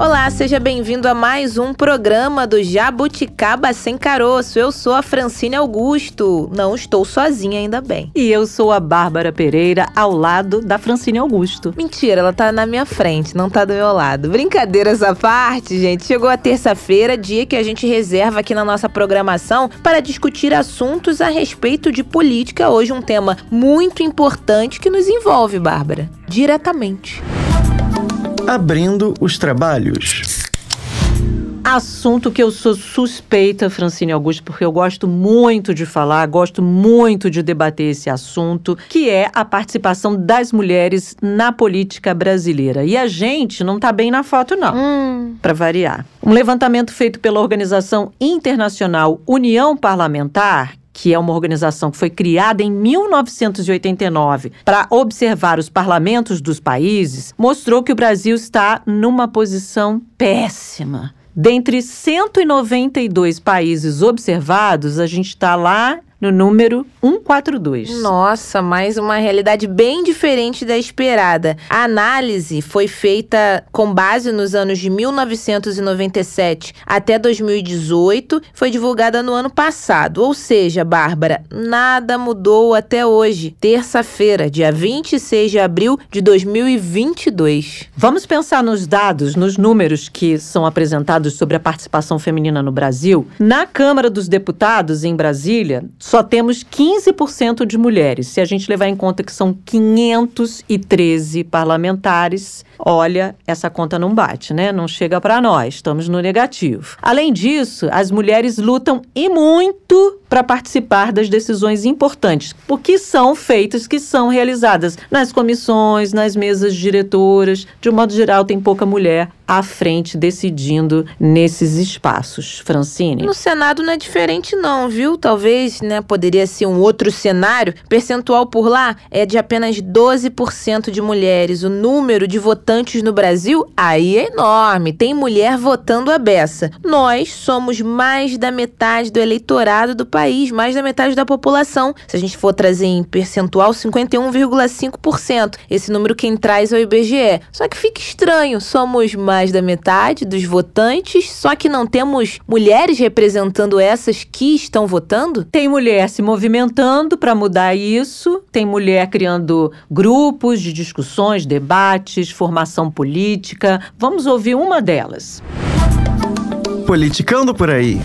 Olá, seja bem-vindo a mais um programa do Jabuticaba Sem Caroço. Eu sou a Francine Augusto. Não estou sozinha, ainda bem. E eu sou a Bárbara Pereira, ao lado da Francine Augusto. Mentira, ela tá na minha frente, não tá do meu lado. Brincadeiras à parte, gente. Chegou a terça-feira, dia que a gente reserva aqui na nossa programação para discutir assuntos a respeito de política. Hoje, um tema muito importante que nos envolve, Bárbara, diretamente abrindo os trabalhos. Assunto que eu sou suspeita, Francine Augusto, porque eu gosto muito de falar, gosto muito de debater esse assunto, que é a participação das mulheres na política brasileira. E a gente não tá bem na foto, não, hum. para variar. Um levantamento feito pela Organização Internacional União Parlamentar, que é uma organização que foi criada em 1989 para observar os parlamentos dos países, mostrou que o Brasil está numa posição péssima. Dentre 192 países observados, a gente está lá no número 142. Nossa, mais uma realidade bem diferente da esperada. A análise foi feita com base nos anos de 1997 até 2018, foi divulgada no ano passado. Ou seja, Bárbara, nada mudou até hoje, terça-feira, dia 26 de abril de 2022. Vamos pensar nos dados, nos números que são apresentados sobre a participação feminina no Brasil. Na Câmara dos Deputados, em Brasília, só temos 15% de mulheres. Se a gente levar em conta que são 513 parlamentares, olha, essa conta não bate, né? Não chega para nós, estamos no negativo. Além disso, as mulheres lutam e muito para participar das decisões importantes, porque são feitas, que são realizadas nas comissões, nas mesas diretoras. De um modo geral, tem pouca mulher à frente decidindo nesses espaços. Francine? No Senado não é diferente não, viu? Talvez, né, poderia ser um outro cenário. Percentual por lá é de apenas 12% de mulheres. O número de votantes no Brasil aí é enorme. Tem mulher votando a beça. Nós somos mais da metade do eleitorado do país, mais da metade da população. Se a gente for trazer em percentual, 51,5%. Esse número quem traz é o IBGE. Só que fica estranho, somos mais mais da metade dos votantes, só que não temos mulheres representando essas que estão votando? Tem mulher se movimentando para mudar isso, tem mulher criando grupos de discussões, debates, formação política. Vamos ouvir uma delas. Politicando por aí.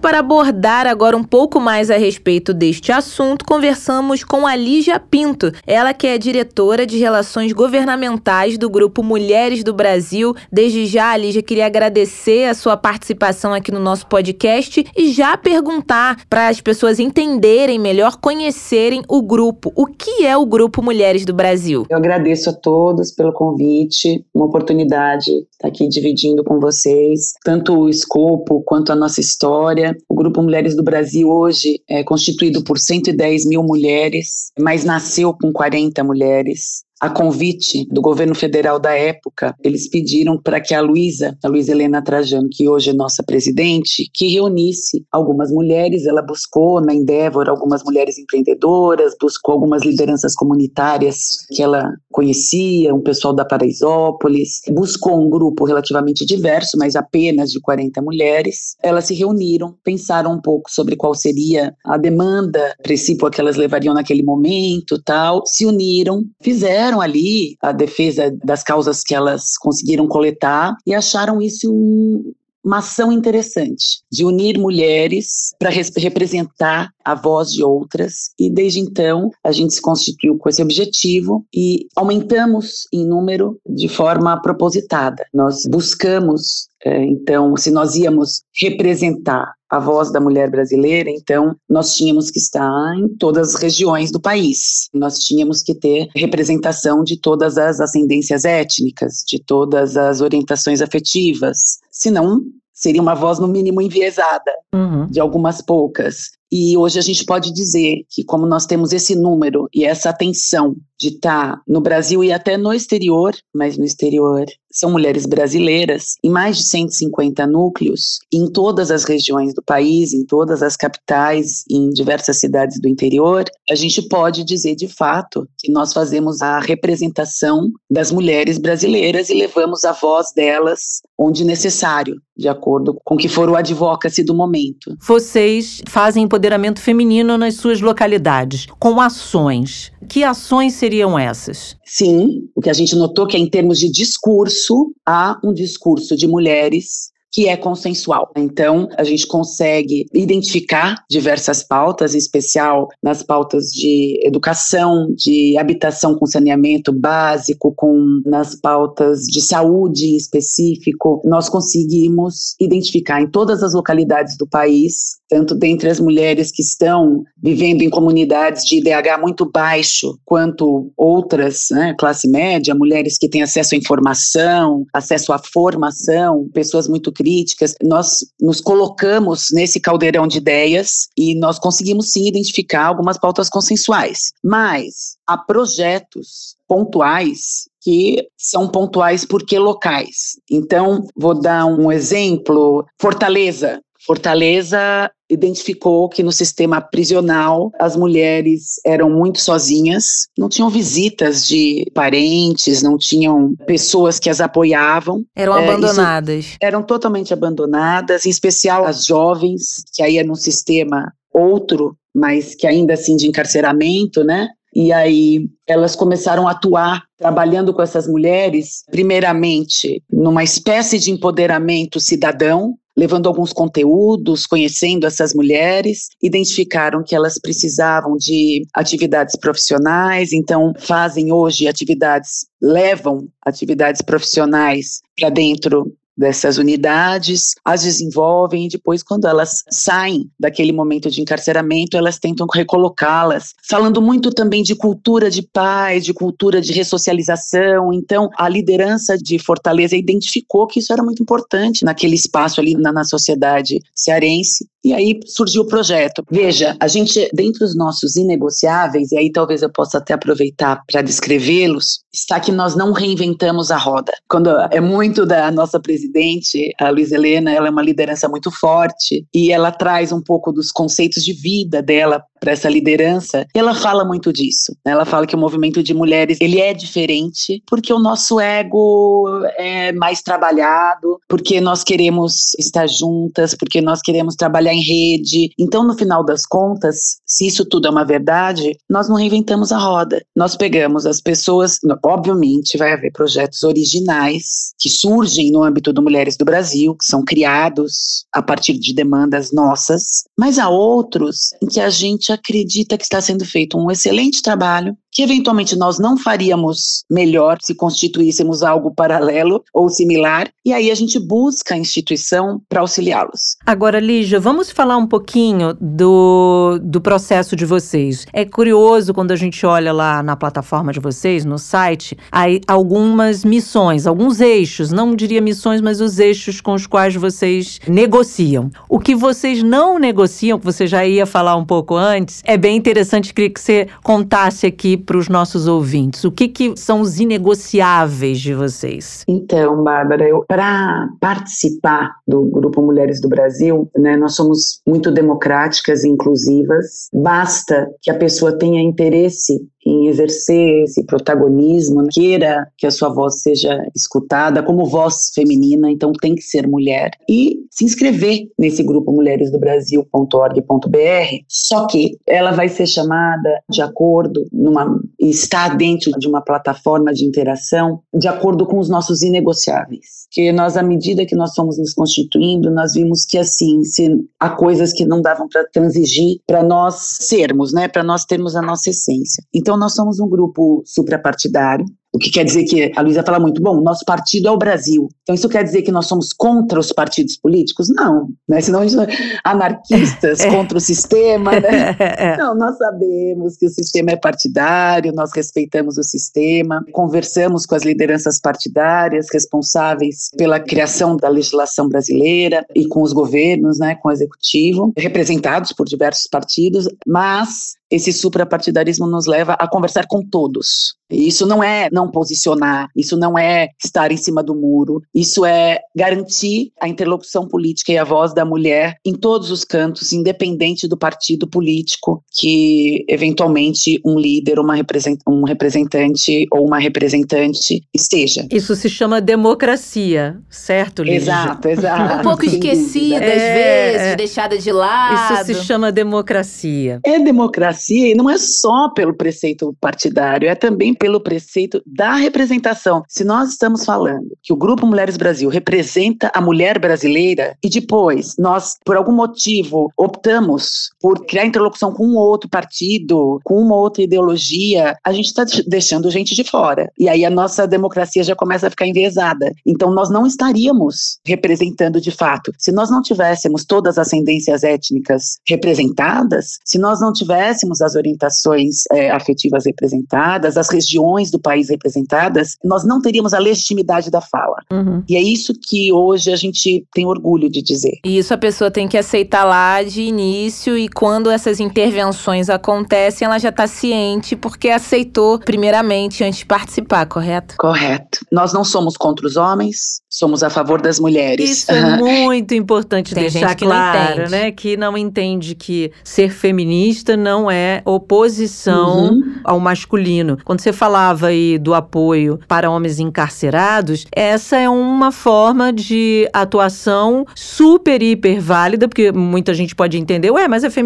Para abordar agora um pouco mais a respeito deste assunto, conversamos com a Lígia Pinto, ela que é diretora de Relações Governamentais do Grupo Mulheres do Brasil. Desde já, Lígia, queria agradecer a sua participação aqui no nosso podcast e já perguntar para as pessoas entenderem melhor, conhecerem o grupo. O que é o Grupo Mulheres do Brasil? Eu agradeço a todos pelo convite, uma oportunidade estar aqui dividindo com vocês tanto o escopo quanto a nossa história o Grupo Mulheres do Brasil hoje é constituído por 110 mil mulheres, mas nasceu com 40 mulheres a convite do governo federal da época, eles pediram para que a Luísa, a Luísa Helena Trajano, que hoje é nossa presidente, que reunisse algumas mulheres. Ela buscou na Endeavor algumas mulheres empreendedoras, buscou algumas lideranças comunitárias que ela conhecia, um pessoal da Paraisópolis, buscou um grupo relativamente diverso, mas apenas de 40 mulheres. Elas se reuniram, pensaram um pouco sobre qual seria a demanda, a princípio que elas levariam naquele momento, tal, se uniram, fizeram fizeram ali a defesa das causas que elas conseguiram coletar e acharam isso um, uma ação interessante de unir mulheres para representar a voz de outras e desde então a gente se constituiu com esse objetivo e aumentamos em número de forma propositada. Nós buscamos então, se nós íamos representar a voz da mulher brasileira, então nós tínhamos que estar em todas as regiões do país. Nós tínhamos que ter representação de todas as ascendências étnicas, de todas as orientações afetivas. Senão, seria uma voz no mínimo enviesada, uhum. de algumas poucas. E hoje a gente pode dizer que, como nós temos esse número e essa atenção de estar tá no Brasil e até no exterior, mas no exterior são mulheres brasileiras, em mais de 150 núcleos, em todas as regiões do país, em todas as capitais, em diversas cidades do interior, a gente pode dizer de fato que nós fazemos a representação das mulheres brasileiras e levamos a voz delas onde necessário, de acordo com o que for o advocacy do momento. Vocês fazem empoderamento feminino nas suas localidades, com ações. Que ações seriam essas? Sim, o que a gente notou que é em termos de discurso, há um discurso de mulheres que é consensual. Então, a gente consegue identificar diversas pautas, em especial nas pautas de educação, de habitação com saneamento básico, com nas pautas de saúde em específico. Nós conseguimos identificar em todas as localidades do país, tanto dentre as mulheres que estão vivendo em comunidades de IDH muito baixo, quanto outras, né, classe média, mulheres que têm acesso à informação, acesso à formação, pessoas muito críticas, nós nos colocamos nesse caldeirão de ideias e nós conseguimos sim identificar algumas pautas consensuais. Mas há projetos pontuais que são pontuais porque locais. Então, vou dar um exemplo: Fortaleza. Fortaleza identificou que no sistema prisional as mulheres eram muito sozinhas, não tinham visitas de parentes, não tinham pessoas que as apoiavam. Eram é, abandonadas. eram totalmente abandonadas, em especial as jovens, que aí é num sistema outro, mas que ainda assim de encarceramento, né? E aí elas começaram a atuar trabalhando com essas mulheres, primeiramente numa espécie de empoderamento cidadão, levando alguns conteúdos, conhecendo essas mulheres, identificaram que elas precisavam de atividades profissionais, então fazem hoje atividades, levam atividades profissionais para dentro dessas unidades, as desenvolvem e depois, quando elas saem daquele momento de encarceramento, elas tentam recolocá-las. Falando muito também de cultura de paz, de cultura de ressocialização. Então, a liderança de Fortaleza identificou que isso era muito importante naquele espaço ali na, na sociedade cearense. E aí surgiu o projeto. Veja, a gente, dentre os nossos inegociáveis, e aí talvez eu possa até aproveitar para descrevê-los, está que nós não reinventamos a roda. Quando é muito da nossa presidente, a Luiz Helena, ela é uma liderança muito forte e ela traz um pouco dos conceitos de vida dela para essa liderança. Ela fala muito disso. Né? Ela fala que o movimento de mulheres ele é diferente porque o nosso ego é mais trabalhado, porque nós queremos estar juntas, porque nós queremos trabalhar em rede. Então, no final das contas, se isso tudo é uma verdade, nós não reinventamos a roda. Nós pegamos as pessoas, obviamente, vai haver projetos originais que surgem no âmbito do Mulheres do Brasil, que são criados a partir de demandas nossas, mas há outros em que a gente acredita que está sendo feito um excelente trabalho que eventualmente nós não faríamos melhor se constituíssemos algo paralelo ou similar, e aí a gente busca a instituição para auxiliá-los. Agora, Lígia, vamos falar um pouquinho do, do processo de vocês. É curioso quando a gente olha lá na plataforma de vocês, no site, aí algumas missões, alguns eixos, não diria missões, mas os eixos com os quais vocês negociam. O que vocês não negociam, que você já ia falar um pouco antes, é bem interessante, que você contasse aqui para os nossos ouvintes? O que, que são os inegociáveis de vocês? Então, Bárbara, para participar do Grupo Mulheres do Brasil, né, nós somos muito democráticas e inclusivas. Basta que a pessoa tenha interesse em exercer esse protagonismo, queira que a sua voz seja escutada como voz feminina, então tem que ser mulher e se inscrever nesse grupo Mulheres do Brasil.org.br. Só que ela vai ser chamada de acordo numa está dentro de uma plataforma de interação de acordo com os nossos inegociáveis. Que nós à medida que nós fomos nos constituindo, nós vimos que assim, se há coisas que não davam para transigir para nós sermos, né, para nós termos a nossa essência. Então nós somos um grupo suprapartidário O que quer dizer que a Luísa fala muito, bom, nosso partido é o Brasil. Então isso quer dizer que nós somos contra os partidos políticos? Não, né? Senão a gente anarquistas é. contra o sistema, né? É. Não, nós sabemos que o sistema é partidário, nós respeitamos o sistema, conversamos com as lideranças partidárias responsáveis pela criação da legislação brasileira e com os governos, né, com o executivo, representados por diversos partidos, mas esse suprapartidarismo nos leva a conversar com todos. Isso não é não posicionar, isso não é estar em cima do muro, isso é garantir a interlocução política e a voz da mulher em todos os cantos, independente do partido político que eventualmente um líder, uma represent um representante ou uma representante esteja. Isso se chama democracia, certo, Lígia? Exato, exato. um pouco esquecida às é, vezes, é. deixada de lado. Isso se chama democracia. É democracia democracia, e não é só pelo preceito partidário, é também pelo preceito da representação. Se nós estamos falando que o Grupo Mulheres Brasil representa a mulher brasileira e depois nós, por algum motivo, optamos por criar interlocução com um outro partido, com uma outra ideologia, a gente está deixando gente de fora. E aí a nossa democracia já começa a ficar enviesada. Então nós não estaríamos representando de fato. Se nós não tivéssemos todas as ascendências étnicas representadas, se nós não tivéssemos as orientações é, afetivas representadas, as regiões do país representadas, nós não teríamos a legitimidade da fala. Uhum. E é isso que hoje a gente tem orgulho de dizer. E isso a pessoa tem que aceitar lá de início e quando essas intervenções acontecem, ela já está ciente porque aceitou primeiramente antes de participar, correto? Correto. Nós não somos contra os homens, somos a favor das mulheres. Isso é muito importante Tem deixar claro, né? Que não entende que ser feminista não é oposição uhum. ao masculino. Quando você falava aí do apoio para homens encarcerados, essa é uma forma de atuação super hiper válida, porque muita gente pode entender, ué, mas é feminista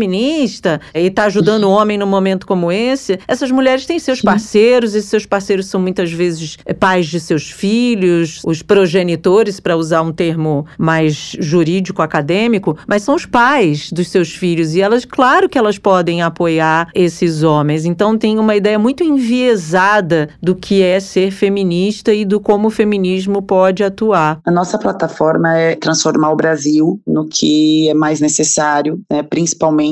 e tá ajudando o homem num momento como esse. Essas mulheres têm seus parceiros, e seus parceiros são muitas vezes pais de seus filhos, os progenitores progenitores, para usar um termo mais jurídico, acadêmico, mas são os pais dos seus filhos. E elas, claro que elas podem apoiar esses homens. Então tem uma ideia muito enviesada do que é ser feminista e do como o feminismo pode atuar. A nossa plataforma é transformar o Brasil no que é mais necessário, né, principalmente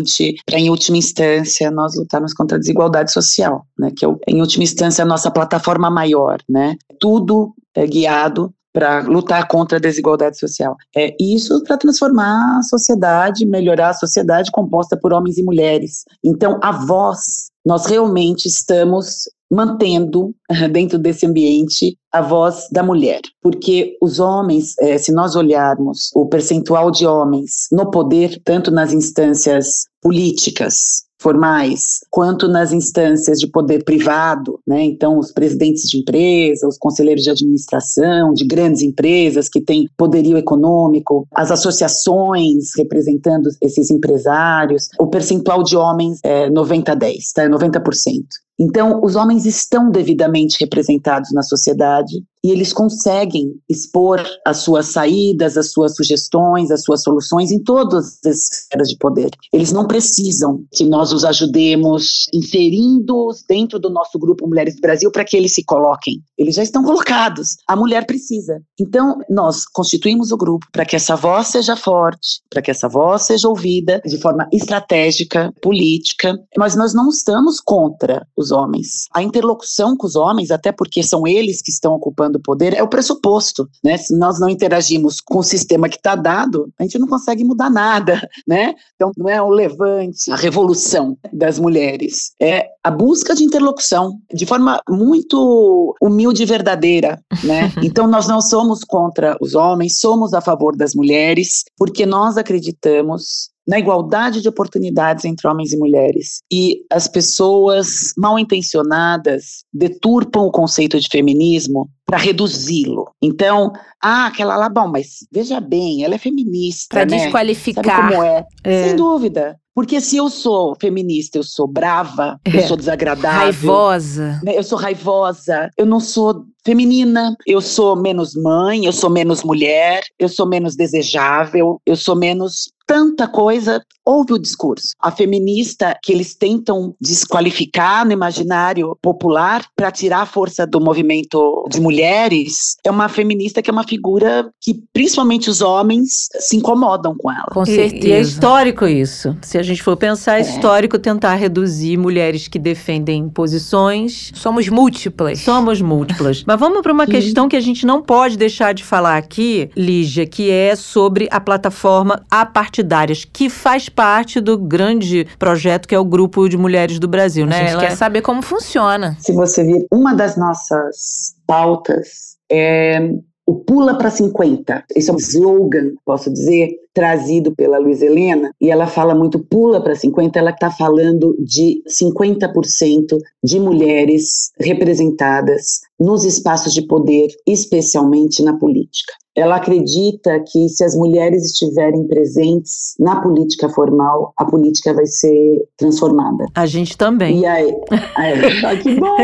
para, em última instância, nós lutarmos contra a desigualdade social, né, que é, em última instância, a nossa plataforma maior. Né, tudo é guiado para lutar contra a desigualdade social. É isso para transformar a sociedade, melhorar a sociedade composta por homens e mulheres. Então, a voz, nós realmente estamos mantendo dentro desse ambiente a voz da mulher, porque os homens, é, se nós olharmos o percentual de homens no poder, tanto nas instâncias políticas formais, quanto nas instâncias de poder privado, né? Então, os presidentes de empresa, os conselheiros de administração de grandes empresas que têm poderio econômico, as associações representando esses empresários, o percentual de homens é 90 a 10, tá? 90%. Então, os homens estão devidamente representados na sociedade e eles conseguem expor as suas saídas, as suas sugestões, as suas soluções em todas as esferas de poder. Eles não precisam que nós os ajudemos inserindo-os dentro do nosso grupo Mulheres do Brasil para que eles se coloquem. Eles já estão colocados. A mulher precisa. Então, nós constituímos o grupo para que essa voz seja forte, para que essa voz seja ouvida de forma estratégica, política, mas nós não estamos contra os homens. A interlocução com os homens, até porque são eles que estão ocupando do poder é o pressuposto, né? Se nós não interagimos com o sistema que está dado, a gente não consegue mudar nada, né? Então não é o levante, a revolução das mulheres, é a busca de interlocução de forma muito humilde e verdadeira, né? Então nós não somos contra os homens, somos a favor das mulheres, porque nós acreditamos na igualdade de oportunidades entre homens e mulheres. E as pessoas mal intencionadas deturpam o conceito de feminismo para reduzi-lo. Então, ah, aquela lá, bom, mas veja bem, ela é feminista. Para né? desqualificar. Sabe como é? é? Sem dúvida. Porque se eu sou feminista, eu sou brava, é. eu sou desagradável. Raivosa. Né, eu sou raivosa, eu não sou feminina, eu sou menos mãe, eu sou menos mulher, eu sou menos desejável, eu sou menos tanta coisa, houve o discurso. A feminista que eles tentam desqualificar no imaginário popular para tirar a força do movimento de mulheres, é uma feminista que é uma figura que principalmente os homens se incomodam com ela. Com certeza. E, e é histórico isso. Se a gente for pensar, é, é histórico tentar reduzir mulheres que defendem posições. Somos múltiplas. Somos múltiplas. Mas vamos para uma Sim. questão que a gente não pode deixar de falar aqui, Lígia, que é sobre a plataforma Apartidárias, que faz parte do grande projeto que é o Grupo de Mulheres do Brasil, né? A gente Ela quer é... saber como funciona. Se você vir, uma das nossas pautas é o Pula para 50. Esse é um slogan, posso dizer, trazido pela Luiz Helena, e ela fala muito Pula para 50, ela está falando de 50% de mulheres representadas nos espaços de poder, especialmente na política. Ela acredita que se as mulheres estiverem presentes na política formal, a política vai ser transformada. A gente também. E aí, aí que bom!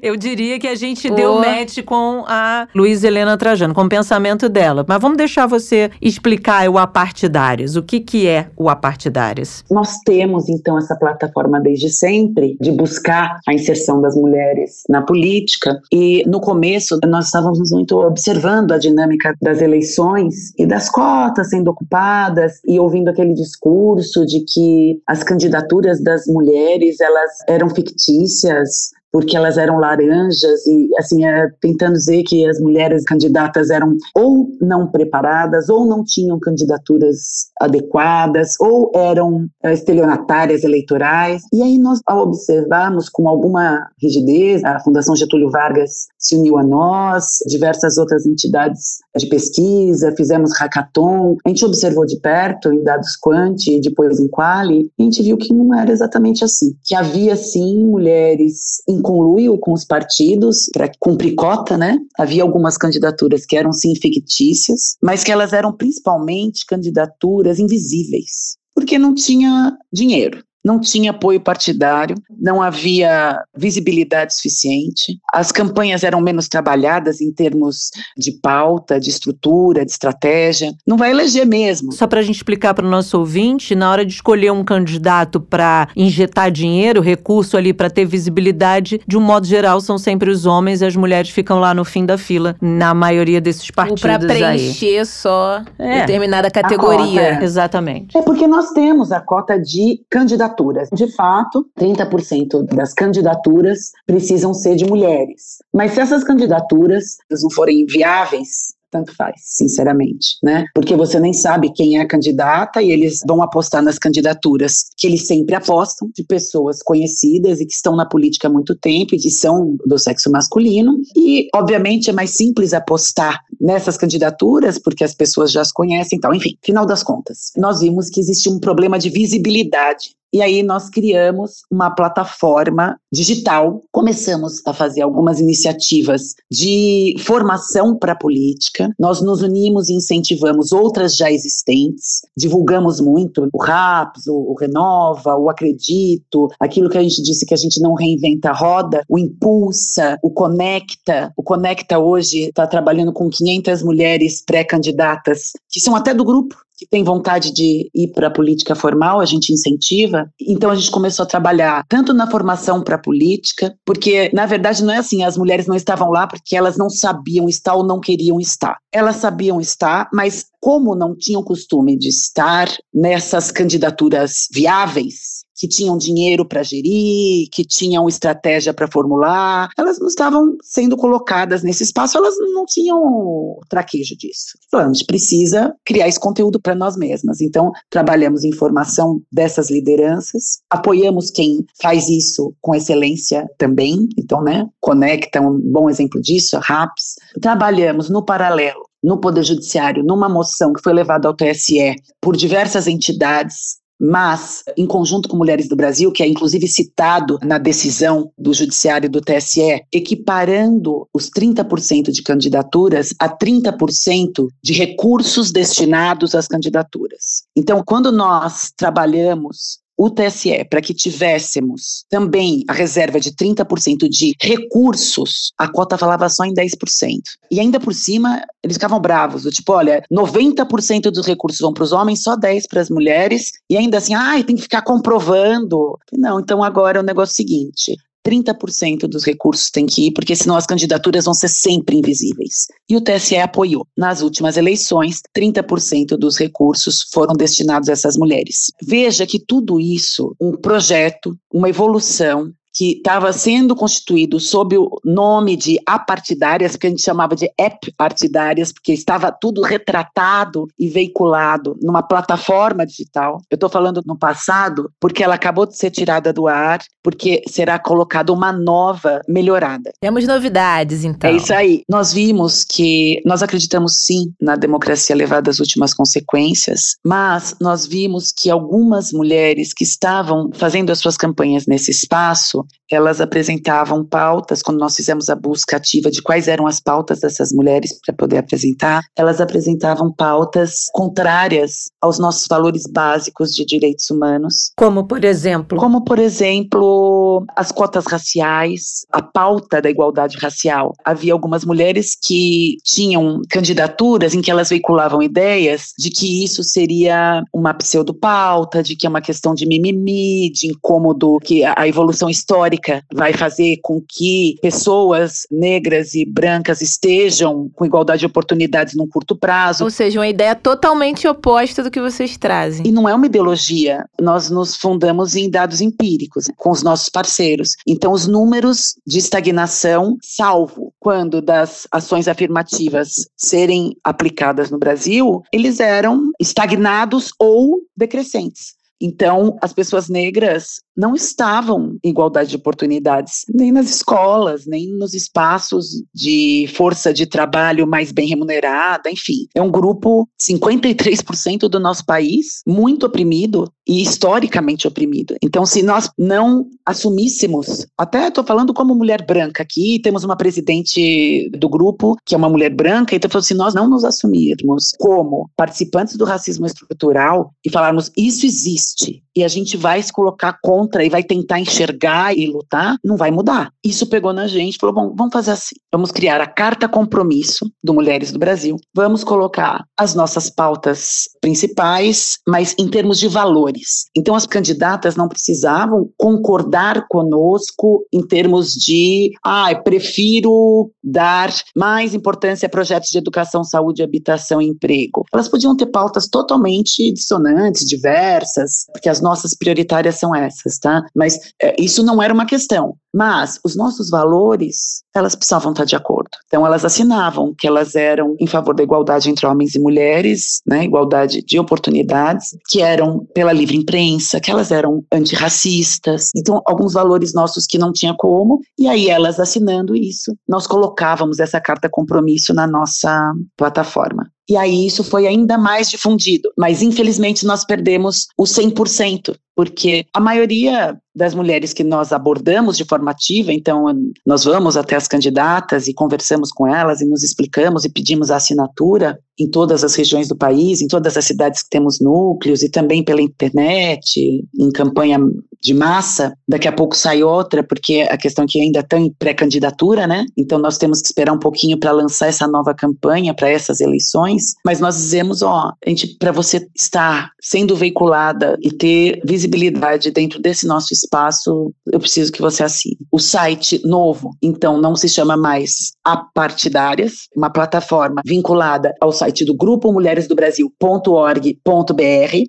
Eu diria que a gente Pô. deu match com a Luiz Helena Trajano, com o pensamento dela. Mas vamos deixar você explicar o Apartidários. O que, que é o Apartidários? Nós temos, então, essa plataforma desde sempre de buscar a inserção das mulheres na política. E no começo, nós estávamos muito observando a dinâmica dinâmica das eleições e das cotas sendo ocupadas e ouvindo aquele discurso de que as candidaturas das mulheres elas eram fictícias porque elas eram laranjas e assim é, tentando dizer que as mulheres candidatas eram ou não preparadas ou não tinham candidaturas adequadas ou eram é, estelionatárias eleitorais. E aí nós ao observarmos com alguma rigidez a Fundação Getúlio Vargas se uniu a nós diversas outras entidades de pesquisa fizemos hackathon. A gente observou de perto em dados quant e depois em quali. E a gente viu que não era exatamente assim que havia sim mulheres em conluio com os partidos para cumprir cota, né? Havia algumas candidaturas que eram sim fictícias, mas que elas eram principalmente candidaturas invisíveis, porque não tinha dinheiro não tinha apoio partidário, não havia visibilidade suficiente, as campanhas eram menos trabalhadas em termos de pauta, de estrutura, de estratégia. Não vai eleger mesmo. Só para a gente explicar para o nosso ouvinte, na hora de escolher um candidato para injetar dinheiro, recurso ali para ter visibilidade, de um modo geral, são sempre os homens e as mulheres ficam lá no fim da fila, na maioria desses partidos Ou para preencher aí. só é. determinada categoria. Cota, é. Exatamente. É porque nós temos a cota de candidato candidaturas. De fato, 30% das candidaturas precisam ser de mulheres. Mas se essas candidaturas não forem viáveis, tanto faz, sinceramente, né? Porque você nem sabe quem é a candidata e eles vão apostar nas candidaturas que eles sempre apostam, de pessoas conhecidas e que estão na política há muito tempo e que são do sexo masculino. E, obviamente, é mais simples apostar nessas candidaturas porque as pessoas já as conhecem e tal. Enfim, final das contas, nós vimos que existe um problema de visibilidade e aí nós criamos uma plataforma digital, começamos a fazer algumas iniciativas de formação para a política. Nós nos unimos e incentivamos outras já existentes, divulgamos muito o RAPS, o, o Renova, o Acredito, aquilo que a gente disse que a gente não reinventa a roda, o Impulsa, o Conecta. O Conecta hoje está trabalhando com 500 mulheres pré-candidatas, que são até do grupo, que tem vontade de ir para a política formal, a gente incentiva. Então a gente começou a trabalhar tanto na formação para a política, porque na verdade não é assim, as mulheres não estavam lá porque elas não sabiam estar ou não queriam estar. Elas sabiam estar, mas como não tinham costume de estar nessas candidaturas viáveis, que tinham dinheiro para gerir, que tinham estratégia para formular, elas não estavam sendo colocadas nesse espaço, elas não tinham traquejo disso. Então, a gente precisa criar esse conteúdo para nós mesmas. Então, trabalhamos em formação dessas lideranças, apoiamos quem faz isso com excelência também, então, né, Conecta, um bom exemplo disso, a RAPS. Trabalhamos no paralelo no Poder Judiciário, numa moção que foi levada ao TSE por diversas entidades mas, em conjunto com Mulheres do Brasil, que é inclusive citado na decisão do Judiciário do TSE, equiparando os 30% de candidaturas a 30% de recursos destinados às candidaturas. Então, quando nós trabalhamos o TSE para que tivéssemos também a reserva de 30% de recursos, a cota falava só em 10%. E ainda por cima, eles ficavam bravos, do tipo, olha, 90% dos recursos vão para os homens, só 10 para as mulheres, e ainda assim, ai, tem que ficar comprovando. Não, então agora é o negócio seguinte, 30% dos recursos tem que ir, porque senão as candidaturas vão ser sempre invisíveis. E o TSE apoiou. Nas últimas eleições, 30% dos recursos foram destinados a essas mulheres. Veja que tudo isso, um projeto, uma evolução, que estava sendo constituído sob o nome de apartidárias, que a gente chamava de app-partidárias, porque estava tudo retratado e veiculado numa plataforma digital. Eu estou falando no passado porque ela acabou de ser tirada do ar, porque será colocada uma nova melhorada. Temos novidades, então. É isso aí. Nós vimos que nós acreditamos sim na democracia levada às últimas consequências, mas nós vimos que algumas mulheres que estavam fazendo as suas campanhas nesse espaço elas apresentavam pautas, quando nós fizemos a busca ativa de quais eram as pautas dessas mulheres para poder apresentar, elas apresentavam pautas contrárias aos nossos valores básicos de direitos humanos. Como, por exemplo? Como, por exemplo, as cotas raciais, a pauta da igualdade racial. Havia algumas mulheres que tinham candidaturas em que elas veiculavam ideias de que isso seria uma pseudo-pauta, de que é uma questão de mimimi, de incômodo, que a evolução histórica histórica vai fazer com que pessoas negras e brancas estejam com igualdade de oportunidades num curto prazo. Ou seja, uma ideia totalmente oposta do que vocês trazem. E não é uma ideologia, nós nos fundamos em dados empíricos com os nossos parceiros. Então, os números de estagnação, salvo quando das ações afirmativas serem aplicadas no Brasil, eles eram estagnados ou decrescentes. Então, as pessoas negras não estavam em igualdade de oportunidades, nem nas escolas, nem nos espaços de força de trabalho mais bem remunerada, enfim. É um grupo, 53% do nosso país, muito oprimido e historicamente oprimido. Então, se nós não assumíssemos, até estou falando como mulher branca aqui, temos uma presidente do grupo que é uma mulher branca, então se nós não nos assumirmos como participantes do racismo estrutural e falarmos isso existe e a gente vai se colocar contra contra e vai tentar enxergar e lutar, não vai mudar. Isso pegou na gente, falou: bom, vamos fazer assim. Vamos criar a Carta Compromisso do Mulheres do Brasil. Vamos colocar as nossas pautas principais, mas em termos de valores. Então, as candidatas não precisavam concordar conosco em termos de, ah, prefiro dar mais importância a projetos de educação, saúde, habitação e emprego. Elas podiam ter pautas totalmente dissonantes, diversas, porque as nossas prioritárias são essas tá? Mas é, isso não era uma questão. Mas os nossos valores, elas precisavam estar de acordo. Então elas assinavam que elas eram em favor da igualdade entre homens e mulheres, né, igualdade de oportunidades, que eram pela livre imprensa, que elas eram antirracistas. Então alguns valores nossos que não tinha como. E aí elas assinando isso, nós colocávamos essa carta compromisso na nossa plataforma. E aí isso foi ainda mais difundido. Mas infelizmente nós perdemos o 100%, porque a maioria das mulheres que nós abordamos de forma ativa, então nós vamos até as candidatas e conversamos com elas e nos explicamos e pedimos a assinatura em todas as regiões do país, em todas as cidades que temos núcleos e também pela internet, em campanha de massa. Daqui a pouco sai outra, porque a questão é que ainda está em pré-candidatura, né? Então nós temos que esperar um pouquinho para lançar essa nova campanha para essas eleições. Mas nós dizemos, ó, a gente para você estar sendo veiculada e ter visibilidade dentro desse nosso espaço, eu preciso que você assine. O site novo, então, não se chama mais Apartidárias, uma plataforma vinculada ao site do Grupo Mulheres do Brasil.org.br.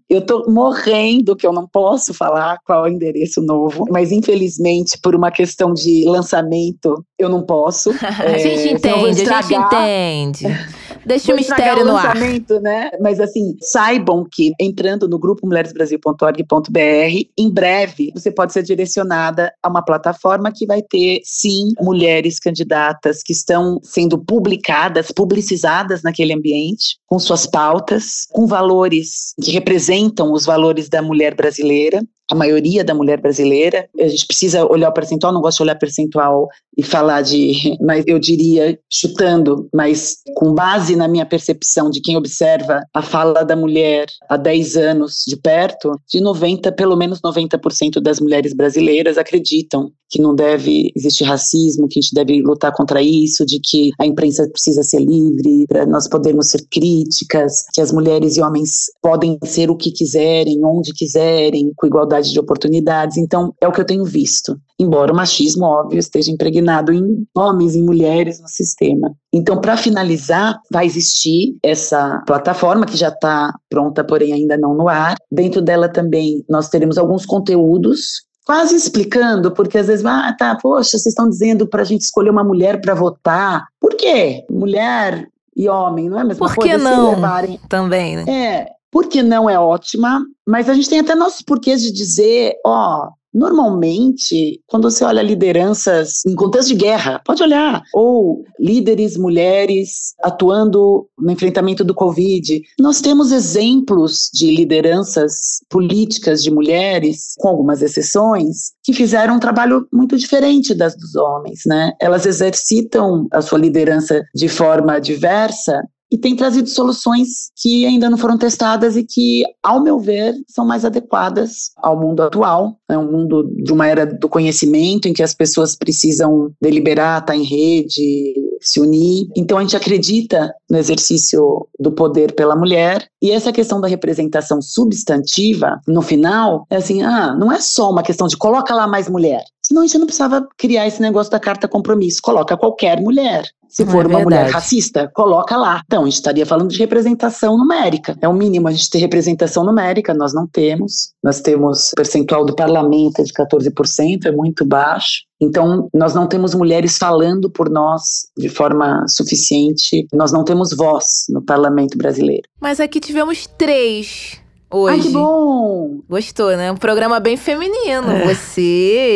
Eu tô morrendo que eu não posso falar qual é o endereço novo, mas infelizmente, por uma questão de lançamento, eu não posso. a gente é, entende, a gente entende. Deixa o mistério no ar. Né? Mas assim, saibam que entrando no grupo mulheresbrasil.org.br, em breve você pode ser direcionada a uma plataforma que vai ter sim mulheres candidatas que estão sendo publicadas, publicizadas naquele ambiente, com suas pautas, com valores que representam os valores da mulher brasileira a maioria da mulher brasileira. A gente precisa olhar o percentual, não gosto de olhar percentual e falar de, mas eu diria chutando, mas com base na minha percepção de quem observa a fala da mulher há 10 anos de perto, de 90, pelo menos 90% das mulheres brasileiras acreditam que não deve existir racismo, que a gente deve lutar contra isso, de que a imprensa precisa ser livre, para nós podermos ser críticas, que as mulheres e homens podem ser o que quiserem, onde quiserem, com igualdade de oportunidades. Então, é o que eu tenho visto. Embora o machismo, óbvio, esteja impregnado em homens e mulheres no sistema. Então, para finalizar, vai existir essa plataforma que já está pronta, porém ainda não no ar. Dentro dela também nós teremos alguns conteúdos quase explicando, porque às vezes, ah, tá, poxa, vocês estão dizendo para a gente escolher uma mulher para votar. Por quê? Mulher e homem, não é a mesma Por coisa? que não? Levarem... Também, né? É, porque não é ótima, mas a gente tem até nossos porquês de dizer, ó, Normalmente, quando você olha lideranças em contexto de guerra, pode olhar, ou líderes mulheres atuando no enfrentamento do Covid, nós temos exemplos de lideranças políticas de mulheres, com algumas exceções, que fizeram um trabalho muito diferente das dos homens, né? Elas exercitam a sua liderança de forma diversa e tem trazido soluções que ainda não foram testadas e que, ao meu ver, são mais adequadas ao mundo atual. É um mundo de uma era do conhecimento em que as pessoas precisam deliberar, estar em rede, se unir. Então a gente acredita no exercício do poder pela mulher e essa questão da representação substantiva, no final, é assim, ah, não é só uma questão de coloca lá mais mulher. Senão a gente não precisava criar esse negócio da carta compromisso. Coloca qualquer mulher. Se for é uma verdade. mulher racista, coloca lá. Então, a gente estaria falando de representação numérica. É o mínimo a gente ter representação numérica, nós não temos. Nós temos percentual do parlamento de 14%, é muito baixo. Então, nós não temos mulheres falando por nós de forma suficiente. Nós não temos voz no parlamento brasileiro. Mas aqui tivemos três hoje. Ai, que bom! Gostou, né? Um programa bem feminino. Você,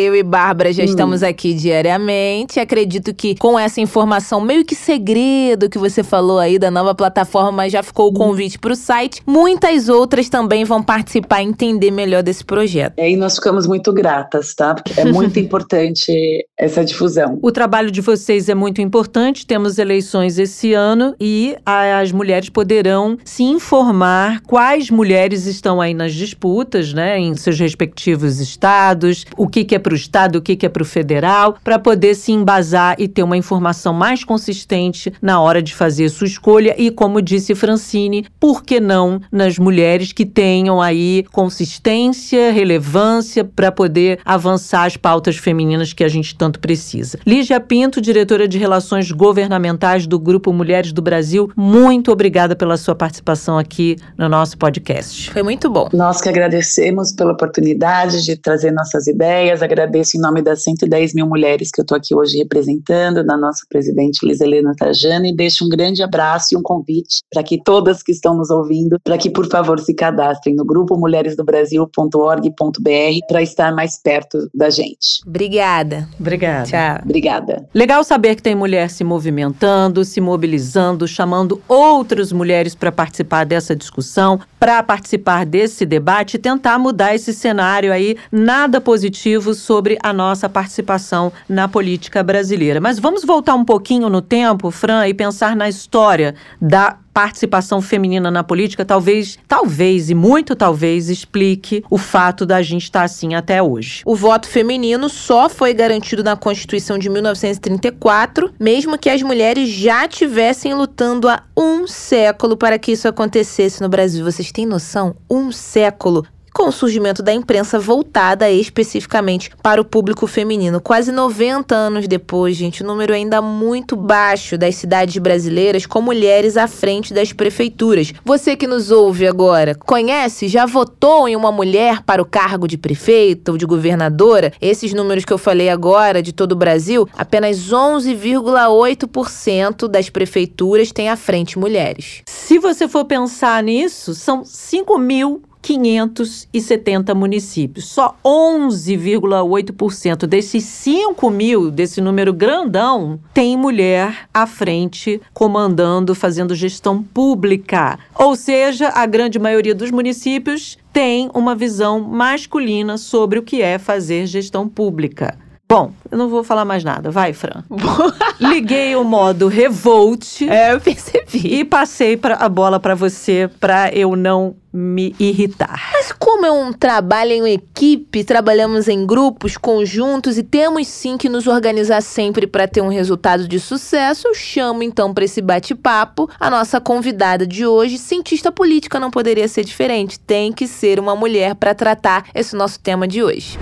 eu e Bárbara já Hum. estamos aqui diariamente. Acredito que com essa informação meio que segredo que você falou aí da nova plataforma, mas já ficou o convite para o site, muitas outras também vão participar e entender melhor desse projeto. E aí nós ficamos muito gratas, tá? Porque é muito importante essa difusão. O trabalho de vocês é muito importante. Temos eleições esse ano e as mulheres poderão se informar quais mulheres estão aí nas disputas, né, em seus respectivos estados, o que, que é para o estado, o que, que é para o federal, para poder se embasar e ter uma informação mais consistente na hora de fazer sua escolha. E como disse Francine, por que não nas mulheres que tenham aí consistência, relevância para poder avançar as pautas femininas que a gente tanto precisa. Lígia Pinto, diretora de Relações Governamentais do Grupo Mulheres do Brasil, muito obrigada pela sua participação aqui no nosso podcast. Foi muito bom. Nós que agradecemos pela oportunidade de trazer nossas ideias, agradeço em nome das 110 mil mulheres que eu estou aqui hoje representando, da nossa presidente Liz Helena Tajani, e deixo um grande abraço e um convite para que todas que estão nos ouvindo, para que por favor se cadastrem no grupo mulheresdobrasil.org.br para estar mais perto da gente. Obrigada. Obrigada. Tchau. Obrigada. Legal saber que tem mulher se movimentando, se mobilizando, chamando outras mulheres para participar dessa discussão, para participar desse debate e tentar mudar esse cenário aí nada positivo sobre a nossa participação na política brasileira. Mas vamos voltar um pouquinho no tempo, Fran, e pensar na história da participação feminina na política, talvez, talvez e muito talvez explique o fato da gente estar assim até hoje. O voto feminino só foi garantido na Constituição de 1934, mesmo que as mulheres já tivessem lutando há um século para que isso acontecesse no Brasil. Vocês têm noção? Um século. Com o surgimento da imprensa voltada especificamente para o público feminino. Quase 90 anos depois, gente, o número ainda muito baixo das cidades brasileiras com mulheres à frente das prefeituras. Você que nos ouve agora, conhece? Já votou em uma mulher para o cargo de prefeita ou de governadora? Esses números que eu falei agora de todo o Brasil, apenas 11,8% das prefeituras têm à frente mulheres. Se você for pensar nisso, são 5 mil 570 municípios. Só 11,8% desses 5 mil, desse número grandão, tem mulher à frente, comandando, fazendo gestão pública. Ou seja, a grande maioria dos municípios tem uma visão masculina sobre o que é fazer gestão pública. Bom, eu não vou falar mais nada. Vai, Fran. Liguei o modo revolt. É, eu percebi. E passei pra, a bola para você para eu não me irritar. Mas como é um trabalho em equipe, trabalhamos em grupos, conjuntos e temos sim que nos organizar sempre para ter um resultado de sucesso, eu chamo então para esse bate-papo a nossa convidada de hoje, cientista política não poderia ser diferente, tem que ser uma mulher para tratar esse nosso tema de hoje.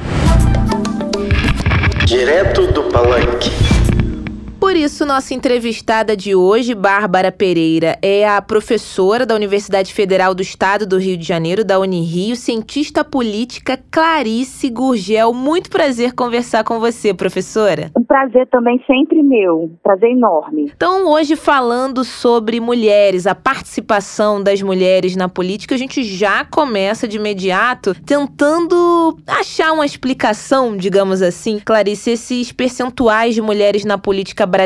Direto do Palanque. Por isso, nossa entrevistada de hoje, Bárbara Pereira, é a professora da Universidade Federal do Estado do Rio de Janeiro, da Unirio, cientista política Clarice Gurgel. Muito prazer conversar com você, professora. Um prazer também sempre meu, prazer enorme. Então, hoje falando sobre mulheres, a participação das mulheres na política, a gente já começa de imediato tentando achar uma explicação, digamos assim, Clarice, esses percentuais de mulheres na política brasileira,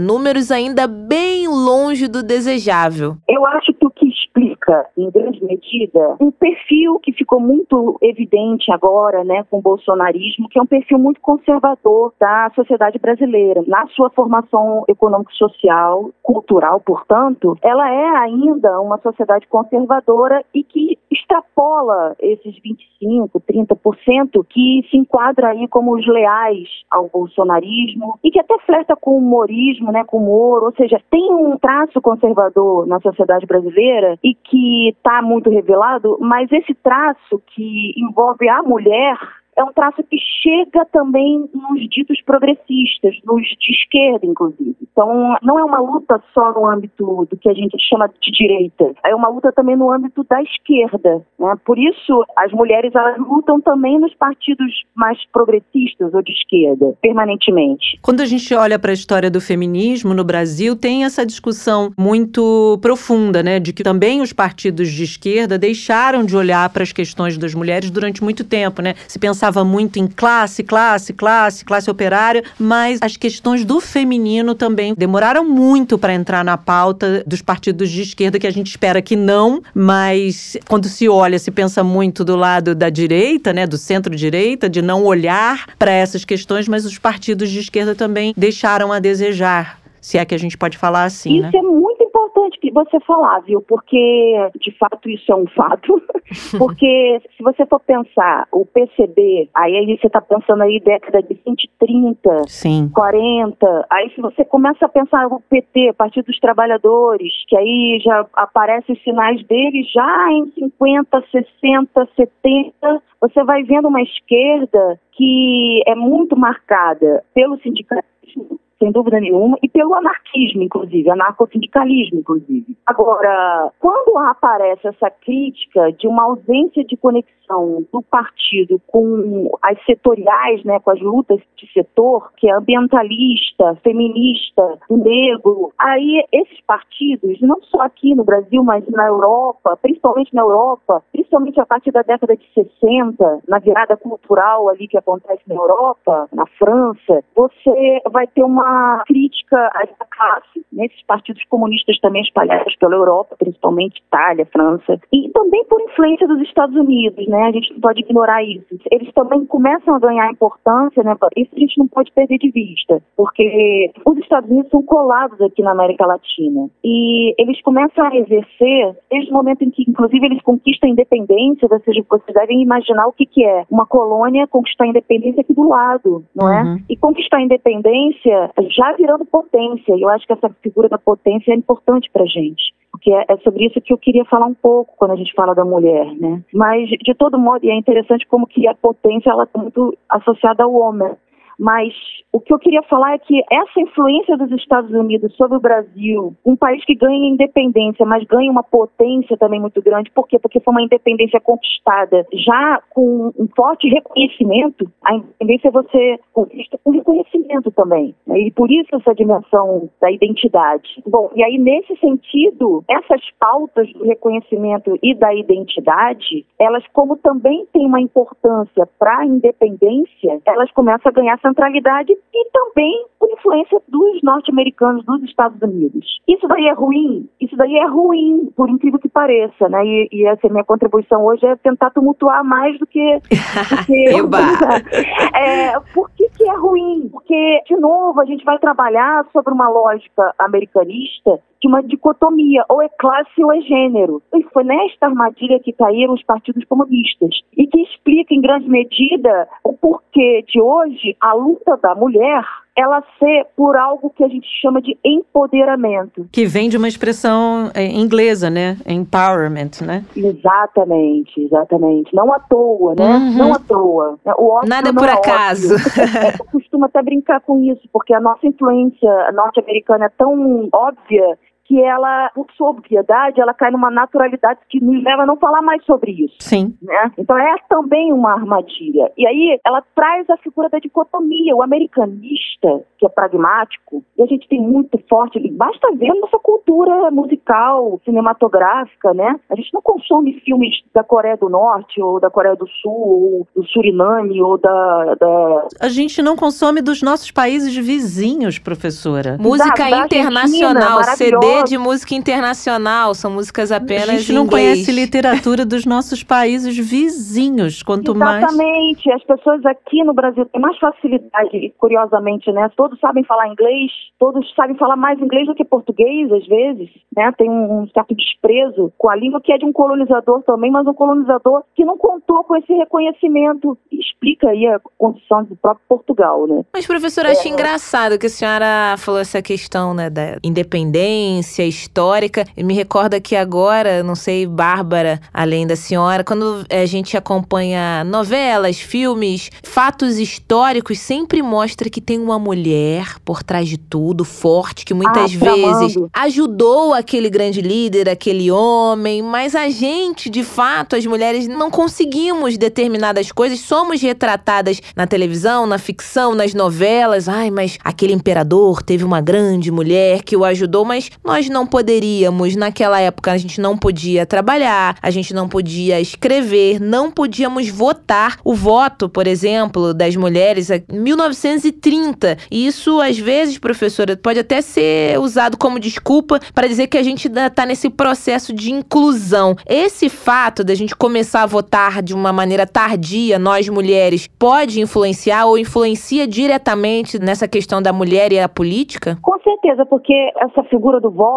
números ainda bem longe do desejável. Eu acho que o que explica, em grande medida, um perfil que ficou muito evidente agora, né, com o bolsonarismo, que é um perfil muito conservador da sociedade brasileira. Na sua formação econômico-social, cultural, portanto, ela é ainda uma sociedade conservadora e que extrapola esses 25, 30% que se enquadra aí como os leais ao bolsonarismo e que até flerta com o humorismo, né, com humor, ou seja, tem um traço conservador na sociedade brasileira e que está muito revelado, mas esse traço que envolve a mulher é um traço que chega também nos ditos progressistas, nos de esquerda, inclusive. Então, não é uma luta só no âmbito do que a gente chama de direita, é uma luta também no âmbito da esquerda. Né? Por isso, as mulheres elas lutam também nos partidos mais progressistas ou de esquerda, permanentemente. Quando a gente olha para a história do feminismo no Brasil, tem essa discussão muito profunda, né, de que também os partidos de esquerda deixaram de olhar para as questões das mulheres durante muito tempo, né? Se pensar pensava muito em classe, classe, classe, classe operária, mas as questões do feminino também demoraram muito para entrar na pauta dos partidos de esquerda, que a gente espera que não, mas quando se olha, se pensa muito do lado da direita, né, do centro-direita, de não olhar para essas questões, mas os partidos de esquerda também deixaram a desejar. Se é que a gente pode falar assim, isso né? é muito importante que você falar, viu? Porque, de fato, isso é um fato. Porque, se você for pensar, o PCB, aí você está pensando aí década de 20, 30, Sim. 40. Aí, se você começa a pensar o PT, Partido dos Trabalhadores, que aí já aparecem os sinais dele já em 50, 60, 70, você vai vendo uma esquerda que é muito marcada pelo sindicalismo sem dúvida nenhuma, e pelo anarquismo, inclusive, anarcossindicalismo, inclusive. Agora, quando aparece essa crítica de uma ausência de conexão do partido com as setoriais, né, com as lutas de setor, que é ambientalista, feminista, negro, aí esses partidos, não só aqui no Brasil, mas na Europa, principalmente na Europa, principalmente a partir da década de 60, na virada cultural ali que acontece na Europa, na França, você vai ter uma crítica a essa classe, nesses partidos comunistas também espalhados pela Europa, principalmente Itália, França, e também por influência dos Estados Unidos, né? A gente não pode ignorar isso. Eles também começam a ganhar importância, né? Isso a gente não pode perder de vista, porque os Estados Unidos são colados aqui na América Latina e eles começam a exercer desde o momento em que, inclusive, eles conquistam a independência, ou seja, vocês devem imaginar o que, que é uma colônia conquistar a independência aqui do lado, não é? Uhum. E conquistar a independência já virando potência. E eu acho que essa figura da potência é importante para gente. Porque é sobre isso que eu queria falar um pouco quando a gente fala da mulher, né? Mas, de todo modo, e é interessante como que a potência ela está muito associada ao homem. Mas o que eu queria falar é que essa influência dos Estados Unidos sobre o Brasil, um país que ganha independência, mas ganha uma potência também muito grande, por quê? Porque foi uma independência conquistada já com um forte reconhecimento. A independência você conquista com reconhecimento também. Né? E por isso essa dimensão da identidade. Bom, e aí nesse sentido, essas pautas do reconhecimento e da identidade, elas como também têm uma importância para a independência, elas começam a ganhar centralidade e também por influência dos norte-americanos, dos Estados Unidos. Isso daí é ruim? Isso daí é ruim, por incrível que pareça, né? E, e essa minha contribuição hoje é tentar tumultuar mais do que... Do que é, por que, é ruim? Porque, de novo, a gente vai trabalhar sobre uma lógica americanista de uma dicotomia, ou é classe ou é gênero. E foi nesta armadilha que caíram os partidos comunistas e que explica em grande medida o porquê de hoje a luta da mulher ela ser por algo que a gente chama de empoderamento. Que vem de uma expressão é, inglesa, né? Empowerment, né? Exatamente, exatamente. Não à toa, né? Uhum. Não à toa. O Nada por é acaso. Eu costumo até brincar com isso, porque a nossa influência norte-americana é tão óbvia que ela, por sua obviedade, ela cai numa naturalidade que nos leva a não falar mais sobre isso. Sim. Né? Então é também uma armadilha. E aí ela traz a figura da dicotomia. O americanista, que é pragmático, e a gente tem muito forte, basta ver nossa cultura musical, cinematográfica, né? A gente não consome filmes da Coreia do Norte, ou da Coreia do Sul, ou do Suriname, ou da. da... A gente não consome dos nossos países vizinhos, professora. Música da internacional, CD de música internacional, são músicas apenas a gente não inglês. conhece literatura dos nossos países vizinhos, quanto mais. Exatamente. As pessoas aqui no Brasil têm mais facilidade, curiosamente, né? Todos sabem falar inglês, todos sabem falar mais inglês do que português, às vezes, né? Tem um certo desprezo com a língua que é de um colonizador também, mas um colonizador que não contou com esse reconhecimento. Explica aí a condição do próprio Portugal, né? Mas, professora, achei engraçado que a senhora falou essa questão, né, da independência histórica. E me recorda que agora, não sei, Bárbara, além da senhora, quando a gente acompanha novelas, filmes, fatos históricos, sempre mostra que tem uma mulher por trás de tudo, forte, que muitas Ah, vezes ajudou aquele grande líder, aquele homem, mas a gente, de fato, as mulheres, não conseguimos determinadas coisas, somos retratadas na televisão, na ficção, nas novelas. Ai, mas aquele imperador teve uma grande mulher que o ajudou, mas nós não poderíamos, naquela época, a gente não podia trabalhar, a gente não podia escrever, não podíamos votar. O voto, por exemplo, das mulheres é 1930. E isso, às vezes, professora, pode até ser usado como desculpa para dizer que a gente ainda tá nesse processo de inclusão. Esse fato da gente começar a votar de uma maneira tardia, nós mulheres, pode influenciar ou influencia diretamente nessa questão da mulher e a política? Com certeza, porque essa figura do voto,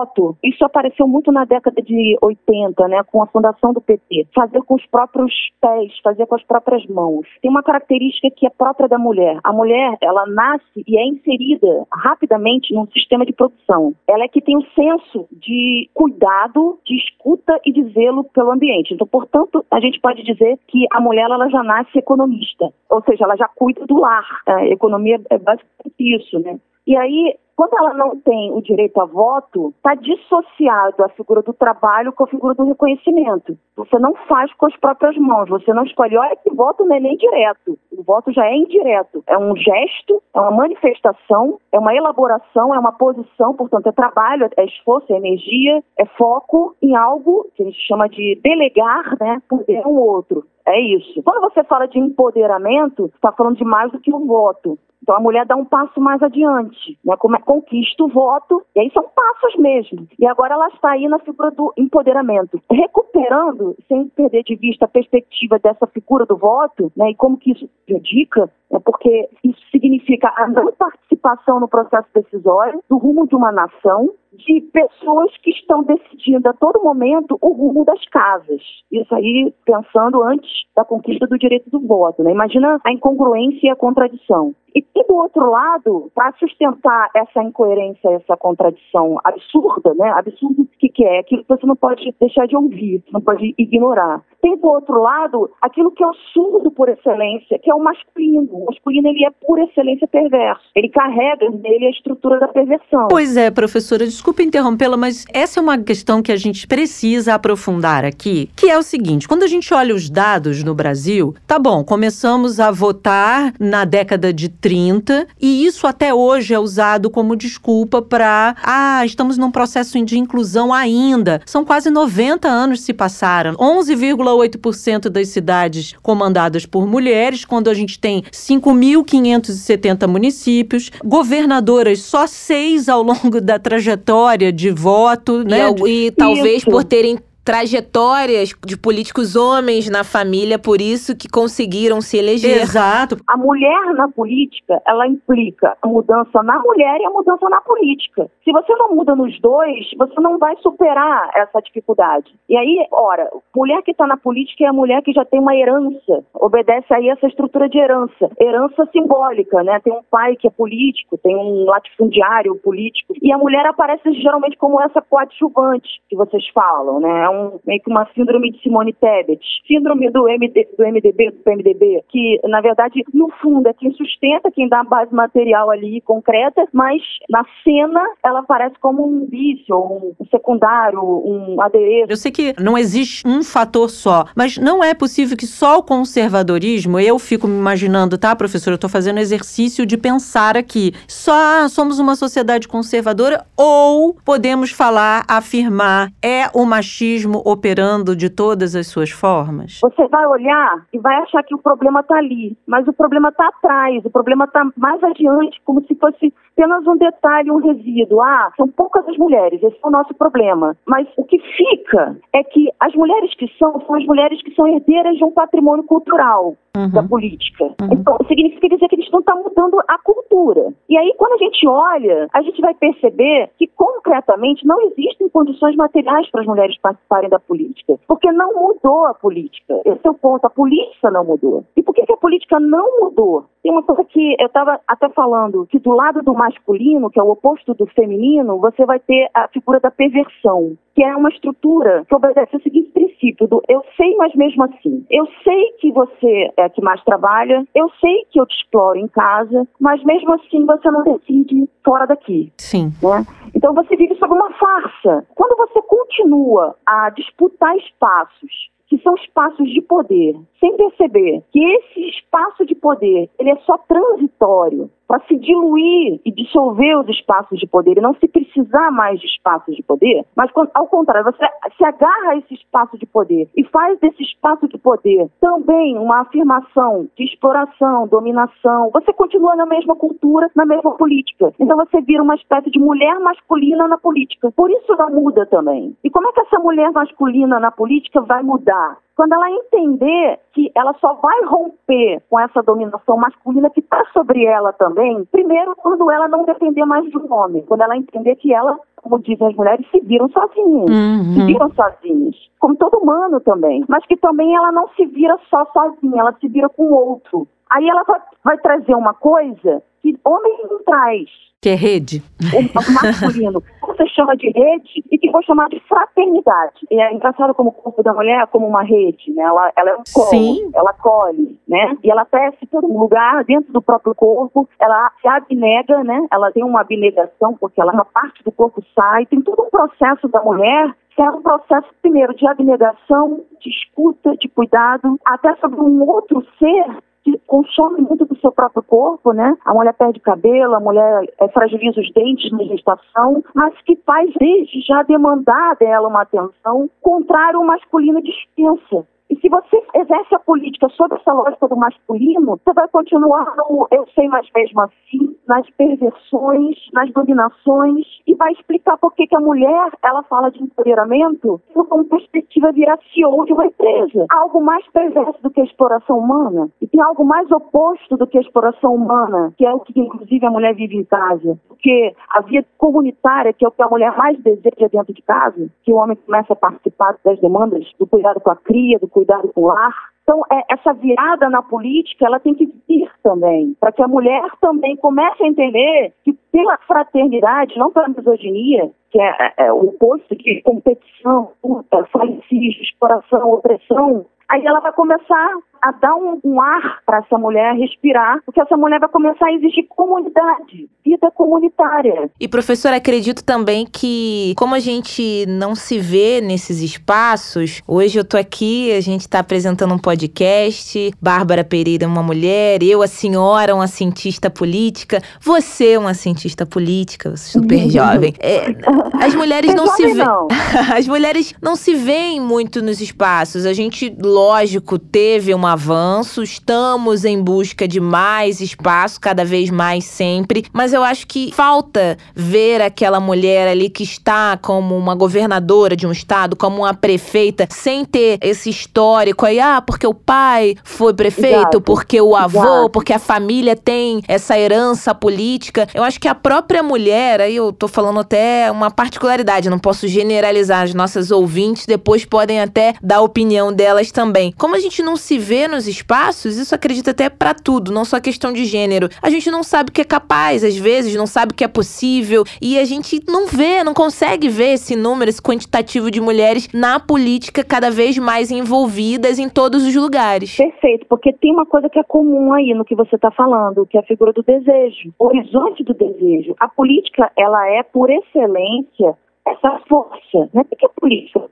isso apareceu muito na década de 80, né, com a fundação do PT. Fazer com os próprios pés, fazer com as próprias mãos. Tem uma característica que é própria da mulher. A mulher, ela nasce e é inserida rapidamente num sistema de produção. Ela é que tem o senso de cuidado, de escuta e de zelo pelo ambiente. Então, portanto, a gente pode dizer que a mulher ela já nasce economista, ou seja, ela já cuida do lar. A economia é basicamente isso, né? E aí, quando ela não tem o direito a voto, está dissociado a figura do trabalho com a figura do reconhecimento. Você não faz com as próprias mãos, você não escolhe, olha que voto não é nem direto. O voto já é indireto. É um gesto, é uma manifestação, é uma elaboração, é uma posição, portanto, é trabalho, é esforço, é energia, é foco em algo que a gente chama de delegar, né, poder um outro. É isso. Quando você fala de empoderamento, está falando de mais do que o voto. Então a mulher dá um passo mais adiante, né? Como é, conquista o voto, e aí são passos mesmo. E agora ela está aí na figura do empoderamento, recuperando, sem perder de vista a perspectiva dessa figura do voto, né? E como que isso prejudica, é porque isso significa a não participação no processo decisório do rumo de uma nação, de pessoas que estão decidindo a todo momento o rumo das casas. Isso aí pensando antes da conquista do direito do voto. Né? Imagina a incongruência e a contradição. E, e do outro lado, para sustentar essa incoerência, essa contradição absurda, né? Absurdo que, que é? Aquilo que você não pode deixar de ouvir, não pode ignorar. Tem do outro lado aquilo que é o surdo por excelência, que é o masculino. O masculino ele é por excelência perverso. Ele carrega nele a estrutura da perversão. Pois é, professora, desculpe interrompê-la, mas essa é uma questão que a gente precisa aprofundar aqui, que é o seguinte: quando a gente olha os dados no Brasil, tá bom, começamos a votar na década de 30 e isso até hoje é usado como desculpa para ah, estamos num processo de inclusão ainda. São quase 90 anos se passaram. 11,8% das cidades comandadas por mulheres, quando a gente tem 5.570 municípios, governadoras só seis ao longo da trajetória de voto, né? E, e talvez Isso. por terem trajetórias de políticos homens na família, por isso que conseguiram se eleger. Exato. A mulher na política, ela implica a mudança na mulher e a mudança na política. Se você não muda nos dois, você não vai superar essa dificuldade. E aí, ora, mulher que está na política é a mulher que já tem uma herança, obedece aí essa estrutura de herança, herança simbólica, né? Tem um pai que é político, tem um latifundiário político, e a mulher aparece geralmente como essa coadjuvante que vocês falam, né? um, meio que uma síndrome de Simone Tebet, síndrome do, MD, do MDB, do PMDB, que na verdade, no fundo, é quem sustenta, quem dá a base material ali concreta, mas na cena ela aparece como um vício, um secundário, um adereço. Eu sei que não existe um fator só, mas não é possível que só o conservadorismo, eu fico me imaginando, tá, professora? Eu tô fazendo exercício de pensar aqui, só somos uma sociedade conservadora ou podemos falar, afirmar, é o machismo operando de todas as suas formas? Você vai olhar e vai achar que o problema está ali, mas o problema está atrás, o problema está mais adiante, como se fosse apenas um detalhe, um resíduo. Ah, são poucas as mulheres, esse é o nosso problema. Mas o que fica é que as mulheres que são, são as mulheres que são herdeiras de um patrimônio cultural uhum. da política. Uhum. Então, significa dizer que eles não estão mudando a cultura. E aí, quando a gente olha, a gente vai perceber que concretamente não existem condições materiais para as mulheres participarem da política. Porque não mudou a política. Esse é o ponto. A política não mudou. E por que, que a política não mudou? Tem uma coisa que eu estava até falando, que do lado do masculino, que é o oposto do feminino, você vai ter a figura da perversão, que é uma estrutura que obedece ao seguinte princípio do eu sei, mas mesmo assim. Eu sei que você é a que mais trabalha, eu sei que eu te exploro em casa, mas mesmo assim você não decide fora daqui. Sim. Né? Então você vive sob uma farsa. Quando você continua a disputar espaços que são espaços de poder, sem perceber que esse espaço de poder ele é só transitório, para se diluir e dissolver os espaços de poder e não se precisar mais de espaços de poder, mas ao contrário, você se agarra a esse espaço de poder e faz desse espaço de poder também uma afirmação de exploração, dominação. Você continua na mesma cultura, na mesma política. Então você vira uma espécie de mulher masculina na política. Por isso ela muda também. E como é que essa mulher masculina na política vai mudar? Quando ela entender que ela só vai romper com essa dominação masculina que está sobre ela também, primeiro quando ela não depender mais de um homem, quando ela entender que ela, como dizem as mulheres, se viram sozinhas, uhum. se viram sozinhas, como todo humano também, mas que também ela não se vira só sozinha, ela se vira com o outro. Aí ela vai, vai trazer uma coisa que homem não traz, que é rede. O masculino. Você chama de rede e que vou chamar de fraternidade. E é engraçado como o corpo da mulher é como uma rede, né? Ela, ela é um colo, Sim. ela colhe, né? E ela desce todo um lugar dentro do próprio corpo, ela se abnega, né? Ela tem uma abnegação, porque ela uma parte do corpo sai, tem todo um processo da mulher que é um processo, primeiro, de abnegação, de escuta, de cuidado, até sobre um outro ser que consome muito do seu próprio corpo, né? A mulher perde cabelo, a mulher é, fragiliza os dentes na gestação, mas que faz desde já demandar dela uma atenção contrário ao masculino dispensa. E se você exerce a política sob essa lógica do masculino, você vai continuar no eu sei, mas mesmo assim, nas perversões, nas dominações, e vai explicar por que, que a mulher ela fala de empoderamento com perspectiva virar CEO de uma empresa. Algo mais perverso do que a exploração humana. E tem algo mais oposto do que a exploração humana, que é o que inclusive a mulher vive em casa. Porque a vida comunitária, que é o que a mulher mais deseja dentro de casa, que o homem começa a participar das demandas do cuidado com a cria, do cuidado cuidado com o lar. Então, é, essa virada na política, ela tem que vir também, para que a mulher também comece a entender que pela fraternidade, não pela misoginia, que é, é, é o oposto de competição, luta, falicídio, exploração, opressão, aí ela vai começar a dar um, um ar para essa mulher respirar, porque essa mulher vai começar a exigir comunidade, vida comunitária. E professor, acredito também que como a gente não se vê nesses espaços, hoje eu tô aqui, a gente está apresentando um podcast, Bárbara Pereira é uma mulher, eu a senhora uma cientista política, você uma cientista política, super jovem. É, as mulheres não se veem, as mulheres não se veem muito nos espaços. A gente, lógico, teve uma avanço, estamos em busca de mais espaço, cada vez mais sempre, mas eu acho que falta ver aquela mulher ali que está como uma governadora de um estado, como uma prefeita, sem ter esse histórico aí, ah, porque o pai foi prefeito, Exato. porque o avô, Exato. porque a família tem essa herança política. Eu acho que a própria mulher, aí eu tô falando até uma particularidade, não posso generalizar, as nossas ouvintes depois podem até dar a opinião delas também. Como a gente não se vê nos espaços, isso acredita até para tudo, não só questão de gênero. A gente não sabe o que é capaz, às vezes, não sabe o que é possível, e a gente não vê, não consegue ver esse número, esse quantitativo de mulheres na política cada vez mais envolvidas em todos os lugares. Perfeito, porque tem uma coisa que é comum aí no que você está falando, que é a figura do desejo, o horizonte do desejo. A política, ela é, por excelência, essa força, né? O que é política?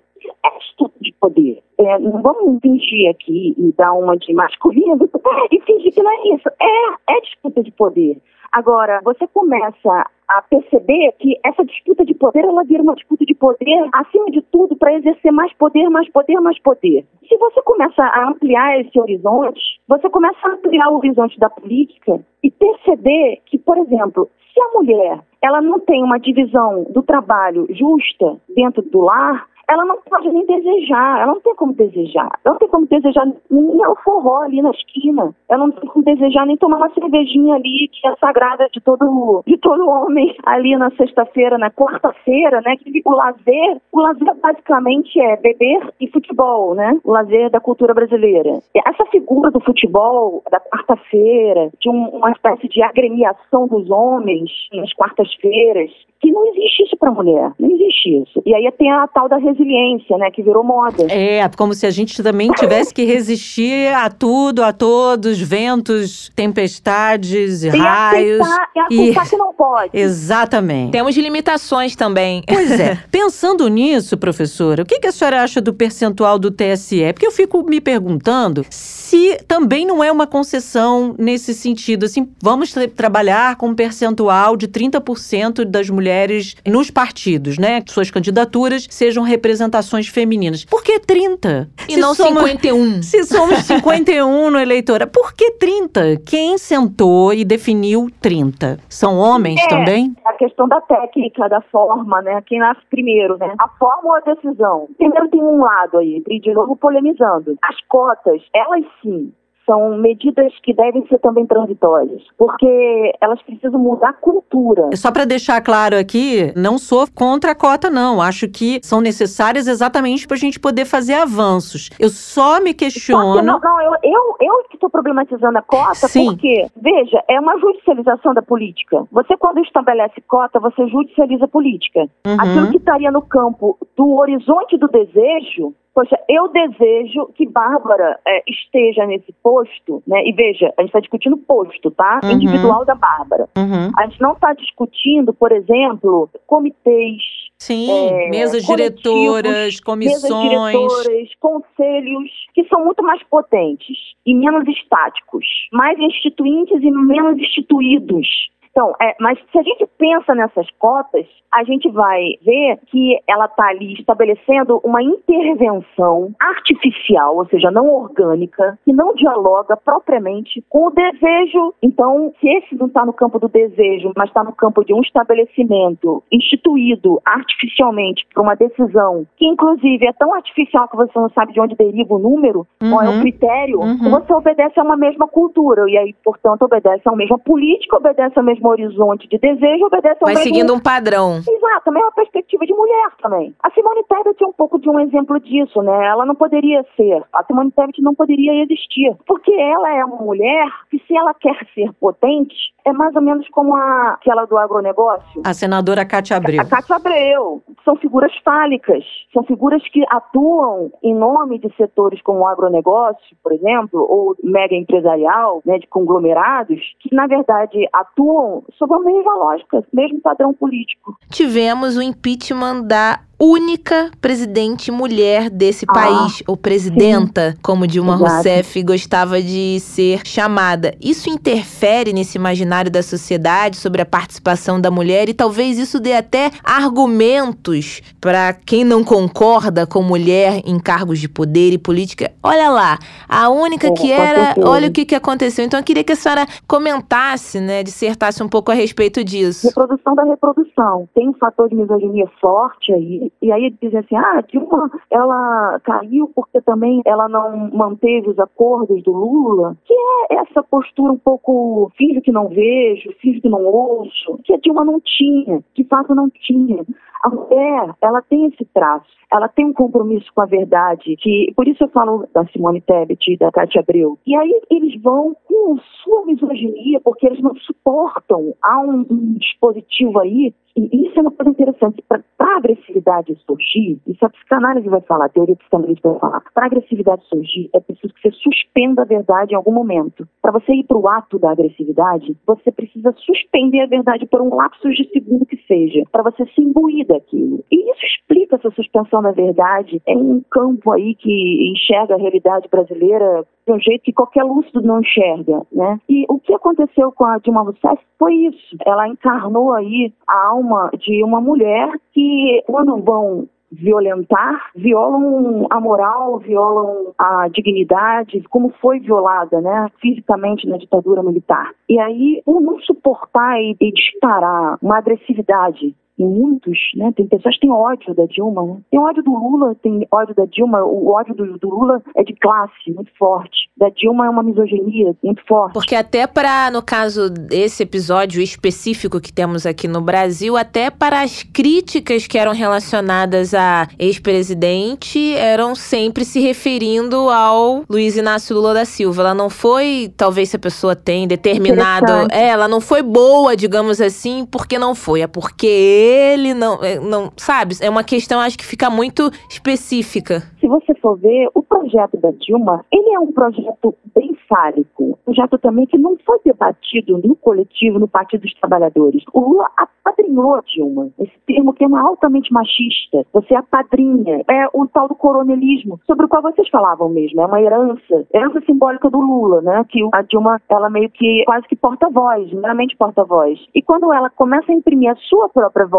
Estudo de poder é, não vamos fingir aqui e dar uma de masculino e fingir que não é isso. É, é disputa de poder. Agora, você começa a perceber que essa disputa de poder, ela vira uma disputa de poder, acima de tudo, para exercer mais poder, mais poder, mais poder. Se você começa a ampliar esse horizonte, você começa a ampliar o horizonte da política e perceber que, por exemplo, se a mulher ela não tem uma divisão do trabalho justa dentro do lar, ela não pode nem desejar, ela não tem como desejar. Ela não tem como desejar nem o forró ali na esquina. Ela não tem como desejar nem tomar uma cervejinha ali, que é sagrada de todo, de todo homem, ali na sexta-feira, na quarta-feira, né? O lazer, o lazer basicamente é beber e futebol, né? O lazer da cultura brasileira. Essa figura do futebol, da quarta-feira, de um, uma espécie de agremiação dos homens nas quartas-feiras, que não existe isso para mulher, não existe isso. E aí tem a tal da resiliência, né, que virou moda. É, como se a gente também tivesse que resistir a tudo, a todos, ventos, tempestades, e raios. Aceitar, e aceitar e... que não pode. Exatamente. Temos limitações também. Pois é. Pensando nisso, professora, o que, que a senhora acha do percentual do TSE? Porque eu fico me perguntando se também não é uma concessão nesse sentido, assim, vamos tra trabalhar com um percentual de 30% das mulheres nos partidos, né? Suas candidaturas sejam representações femininas. Por que 30? E se não somos, 51. Se somos 51 no eleitora, por que 30? Quem sentou e definiu 30? São homens é, também? A questão da técnica, da forma, né? Quem nasce primeiro, né? A forma ou a decisão? Primeiro tem um lado aí, de novo polemizando. As cotas, elas sim são medidas que devem ser também transitórias, porque elas precisam mudar a cultura. Só para deixar claro aqui, não sou contra a cota, não. Acho que são necessárias exatamente para a gente poder fazer avanços. Eu só me questiono. Não, não, eu, eu, eu que estou problematizando a cota, Sim. porque, veja, é uma judicialização da política. Você, quando estabelece cota, você judicializa a política. Uhum. Aquilo que estaria no campo do horizonte do desejo poxa, eu desejo que Bárbara é, esteja nesse posto, né? E veja, a gente está discutindo posto, tá? Uhum. Individual da Bárbara. Uhum. A gente não está discutindo, por exemplo, comitês. Sim, é, mesas diretoras, comissões. Mesas diretoras, conselhos, que são muito mais potentes e menos estáticos, mais instituintes e menos instituídos. Então, é, mas se a gente pensa nessas cotas, a gente vai ver que ela está ali estabelecendo uma intervenção artificial, ou seja, não orgânica, que não dialoga propriamente com o desejo. Então, se esse não está no campo do desejo, mas está no campo de um estabelecimento instituído artificialmente por uma decisão, que inclusive é tão artificial que você não sabe de onde deriva o número, uhum. qual é o uhum. critério, uhum. você obedece a uma mesma cultura, e aí, portanto, obedece a uma mesma política, obedece a uma mesmo horizonte de desejo, obedece ao Vai mesmo... seguindo um padrão. Exato, a mesma perspectiva de mulher também. A Simone Tebet é um pouco de um exemplo disso, né? Ela não poderia ser, a Simone Tebet não poderia existir, porque ela é uma mulher que se ela quer ser potente, é mais ou menos como a, aquela do agronegócio. A senadora Cátia Abreu. A Cátia Abreu. São figuras fálicas. São figuras que atuam em nome de setores como o agronegócio, por exemplo, ou mega empresarial, né, de conglomerados, que na verdade atuam sob a mesma lógica, mesmo padrão político. Tivemos o impeachment da única presidente mulher desse Ah, país, ou presidenta, como Dilma Exato. Rousseff gostava de ser chamada. Isso interfere nesse imaginário da sociedade sobre a participação da mulher e talvez isso dê até argumentos para quem não concorda com mulher em cargos de poder e política. Olha lá, a única É, que era, olha o que, que aconteceu. Então eu queria que a senhora comentasse, né, dissertasse um pouco a respeito disso. Reprodução da reprodução. Tem um fator de misoginia forte aí. E aí dizem assim, ah, Dilma, ela caiu porque também ela não manteve os acordos do Lula, que é essa postura um pouco finge que não vejo, finge que não ouço, que a Dilma não tinha, de fato não tinha. A mulher, ela tem esse traço, ela tem um compromisso com a verdade, que por isso eu falo da Simone Tebet e da Cátia Abreu. E aí eles vão com sua misoginia, porque eles não suportam. Há um, um dispositivo aí, e isso é uma coisa interessante, para a agressividade surgir, isso a psicanálise vai falar, a teoria psicanalítica vai falar, para a agressividade surgir, é preciso que você suspenda a verdade em algum momento. Para você ir para o ato da agressividade, você precisa suspender a verdade por um lapso de segundo que seja, para você se imbuir daquilo. E isso explica essa suspensão da verdade em um campo aí que enxerga a realidade brasileira de um jeito que qualquer lúcido não enxerga, né? E o que aconteceu com a Dilma Rousseff foi isso. Ela encarnou aí a alma de uma mulher que, quando vão violentar, violam a moral, violam a dignidade, como foi violada, né, fisicamente na ditadura militar. E aí, por não suportar e, e disparar uma agressividade em muitos, né? Tem pessoas que têm ódio da Dilma, né? Tem ódio do Lula, tem ódio da Dilma. O ódio do, do Lula é de classe, muito forte. Da Dilma é uma misoginia muito forte. Porque até para, no caso desse episódio específico que temos aqui no Brasil, até para as críticas que eram relacionadas a ex-presidente, eram sempre se referindo ao Luiz Inácio Lula da Silva. Ela não foi, talvez se a pessoa tem determinado, é, ela não foi boa, digamos assim, porque não foi, é porque ele não, é, não, sabe? É uma questão acho que fica muito específica. Se você for ver, o projeto da Dilma, ele é um projeto bem fálico. Um projeto também que não foi debatido no coletivo, no Partido dos Trabalhadores. O Lula apadrinhou a Dilma. Esse termo que é altamente machista. Você apadrinha. É o tal do coronelismo, sobre o qual vocês falavam mesmo. É uma herança. Herança simbólica do Lula, né? Que a Dilma, ela meio que quase que porta-voz, meramente porta-voz. E quando ela começa a imprimir a sua própria voz,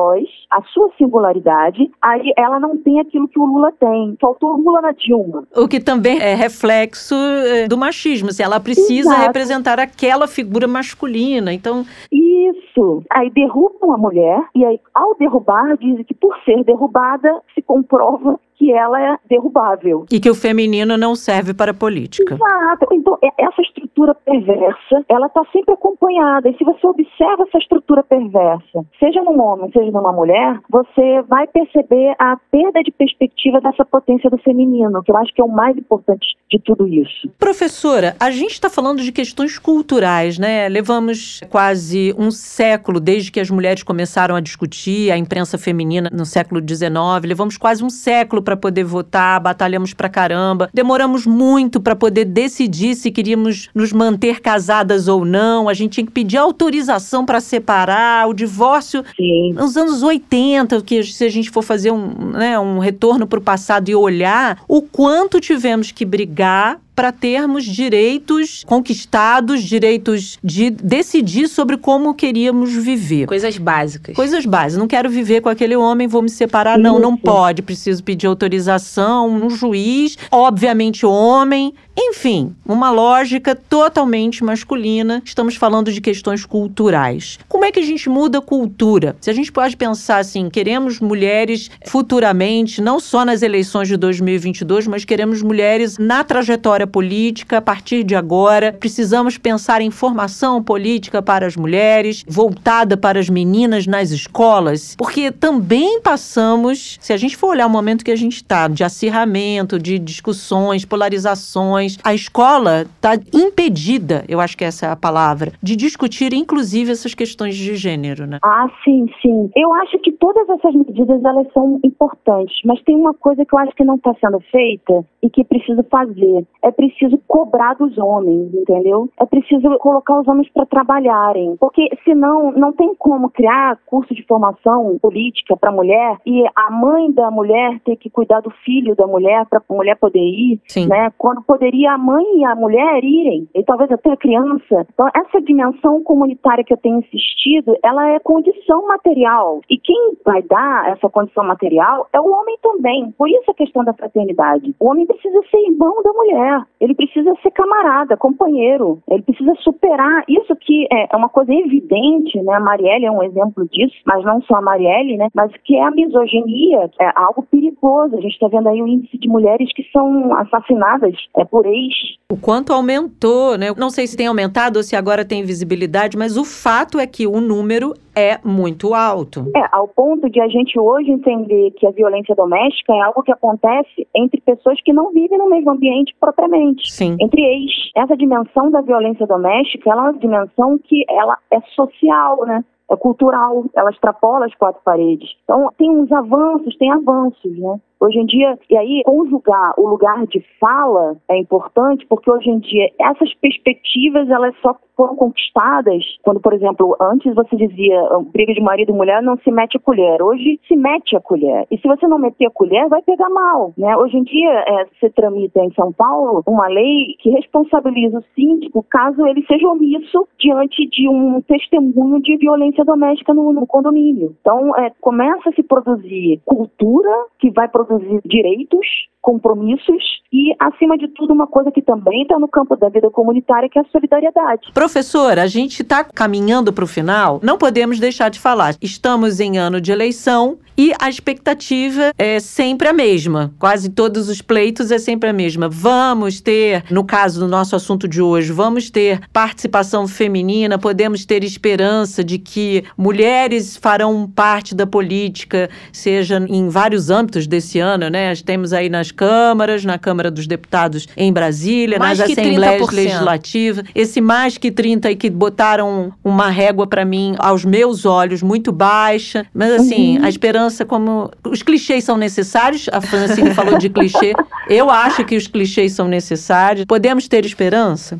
a sua singularidade, aí ela não tem aquilo que o Lula tem. Faltou o Lula na Dilma. O que também é reflexo eh, do machismo. Se ela precisa Exato. representar aquela figura masculina. Então, Isso. Aí derrubam a mulher, e aí, ao derrubar, dizem que por ser derrubada, se comprova que ela é derrubável. e que o feminino não serve para a política. Exato. Então, é- essa estrutura perversa, ela está sempre acompanhada. E se você observa essa estrutura perversa, seja num homem, seja numa mulher, você vai perceber a perda de perspectiva dessa potência do feminino, que eu acho que é o mais importante de tudo isso. Professora, a gente está falando de questões culturais, né? Levamos quase um século desde que as mulheres começaram a discutir a imprensa feminina no século XIX. Levamos quase um século para poder votar, batalhamos pra caramba. Demoramos muito para poder decidir se queríamos nos manter casadas ou não. A gente tinha que pedir autorização para separar. O divórcio Sim. nos anos 80, que se a gente for fazer um, né, um retorno para o passado e olhar o quanto tivemos que brigar para termos direitos conquistados, direitos de decidir sobre como queríamos viver. Coisas básicas. Coisas básicas. Não quero viver com aquele homem, vou me separar. Não, não Isso. pode. Preciso pedir autorização, um juiz, obviamente homem. Enfim, uma lógica totalmente masculina. Estamos falando de questões culturais. Como é que a gente muda a cultura? Se a gente pode pensar assim, queremos mulheres futuramente, não só nas eleições de 2022, mas queremos mulheres na trajetória política a partir de agora. Precisamos pensar em formação política para as mulheres, voltada para as meninas nas escolas, porque também passamos, se a gente for olhar o momento que a gente está, de acirramento, de discussões, polarizações, a escola está impedida, eu acho que essa é a palavra, de discutir inclusive essas questões de gênero, né? Ah, sim, sim. Eu acho que todas essas medidas elas são importantes, mas tem uma coisa que eu acho que não está sendo feita e que preciso fazer. É preciso cobrar dos homens, entendeu? É preciso colocar os homens para trabalharem, porque senão não tem como criar curso de formação política para mulher e a mãe da mulher ter que cuidar do filho da mulher para a mulher poder ir, Sim. né? Quando poderia a mãe e a mulher irem, e talvez até a criança. Então essa dimensão comunitária que eu tenho insistido, ela é condição material. E quem vai dar essa condição material é o homem também. Por isso a questão da fraternidade. O homem precisa ser irmão da mulher. Ele precisa ser camarada, companheiro. Ele precisa superar isso que é uma coisa evidente, né? A Marielle é um exemplo disso, mas não só a Marielle, né? Mas que é a misoginia, é algo perigoso. A gente está vendo aí o índice de mulheres que são assassinadas é, por ex. O quanto aumentou, né? Não sei se tem aumentado ou se agora tem visibilidade, mas o fato é que o número é muito alto. É, ao ponto de a gente hoje entender que a violência doméstica é algo que acontece entre pessoas que não vivem no mesmo ambiente propriamente. Sim. Entre ex. Essa dimensão da violência doméstica, ela é uma dimensão que ela é social, né? É cultural, ela extrapola as quatro paredes. Então, tem uns avanços, tem avanços, né? Hoje em dia, e aí conjugar o lugar de fala é importante, porque hoje em dia essas perspectivas elas só foram conquistadas quando, por exemplo, antes você dizia briga de marido e mulher não se mete a colher. Hoje se mete a colher. E se você não meter a colher, vai pegar mal. Né? Hoje em dia, é, se tramita em São Paulo uma lei que responsabiliza o síndico caso ele seja omisso diante de um testemunho de violência doméstica no, no condomínio. Então, é, começa a se produzir cultura que vai produzir direitos, compromissos e, acima de tudo, uma coisa que também está no campo da vida comunitária, que é a solidariedade. Professora, a gente está caminhando para o final, não podemos deixar de falar. Estamos em ano de eleição e a expectativa é sempre a mesma. Quase todos os pleitos é sempre a mesma. Vamos ter, no caso do nosso assunto de hoje, vamos ter participação feminina, podemos ter esperança de que mulheres farão parte da política, seja em vários âmbitos desse ano, né? Temos aí nas câmaras, na Câmara dos Deputados em Brasília, Mais nas assembleias 30%. legislativas. Esse mais que 30 aí que botaram uma régua para mim, aos meus olhos, muito baixa. Mas assim, a esperança, como. Os clichês são necessários, a Francine falou de clichê. Eu acho que os clichês são necessários. Podemos ter esperança?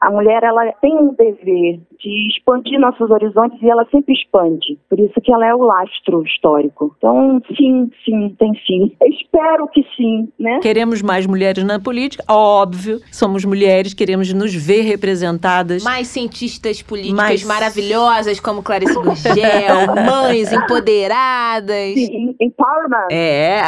A mulher ela tem um dever de expandir nossos horizontes e ela sempre expande. Por isso que ela é o lastro histórico. Então, sim, sim, tem sim. Eu espero que sim, né? Queremos mais mulheres na política, óbvio. Somos mulheres, queremos nos ver representadas. Mais cientistas políticas Mais- maravilhosas como Clarice Gurgel, mães empoderadas. Sim, empowerment. É.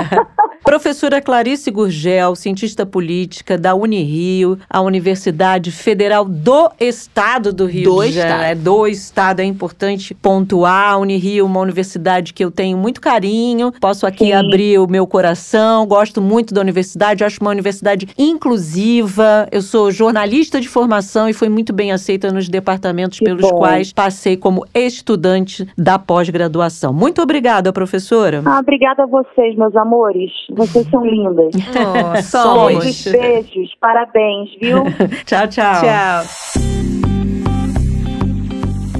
Professora Clarice Gurgel, cientista política da Unirio, a Universidade Federal do Estado do Rio Do de Janeiro. estado. É do Estado, é importante pontuar. A Unirio, uma universidade que eu tenho muito carinho. Posso aqui Sim. abrir o meu coração. Gosto muito da universidade, acho uma universidade inclusiva. Eu sou jornalista de formação e fui muito bem aceita nos departamentos Que pelos bom. quais passei como estudante da pós-graduação. Muito obrigada, professora. Ah, obrigada a vocês, meus amores. Vocês são lindas. Oh, Somos. Beijos, beijos. Parabéns, viu? Tchau, tchau. Tchau.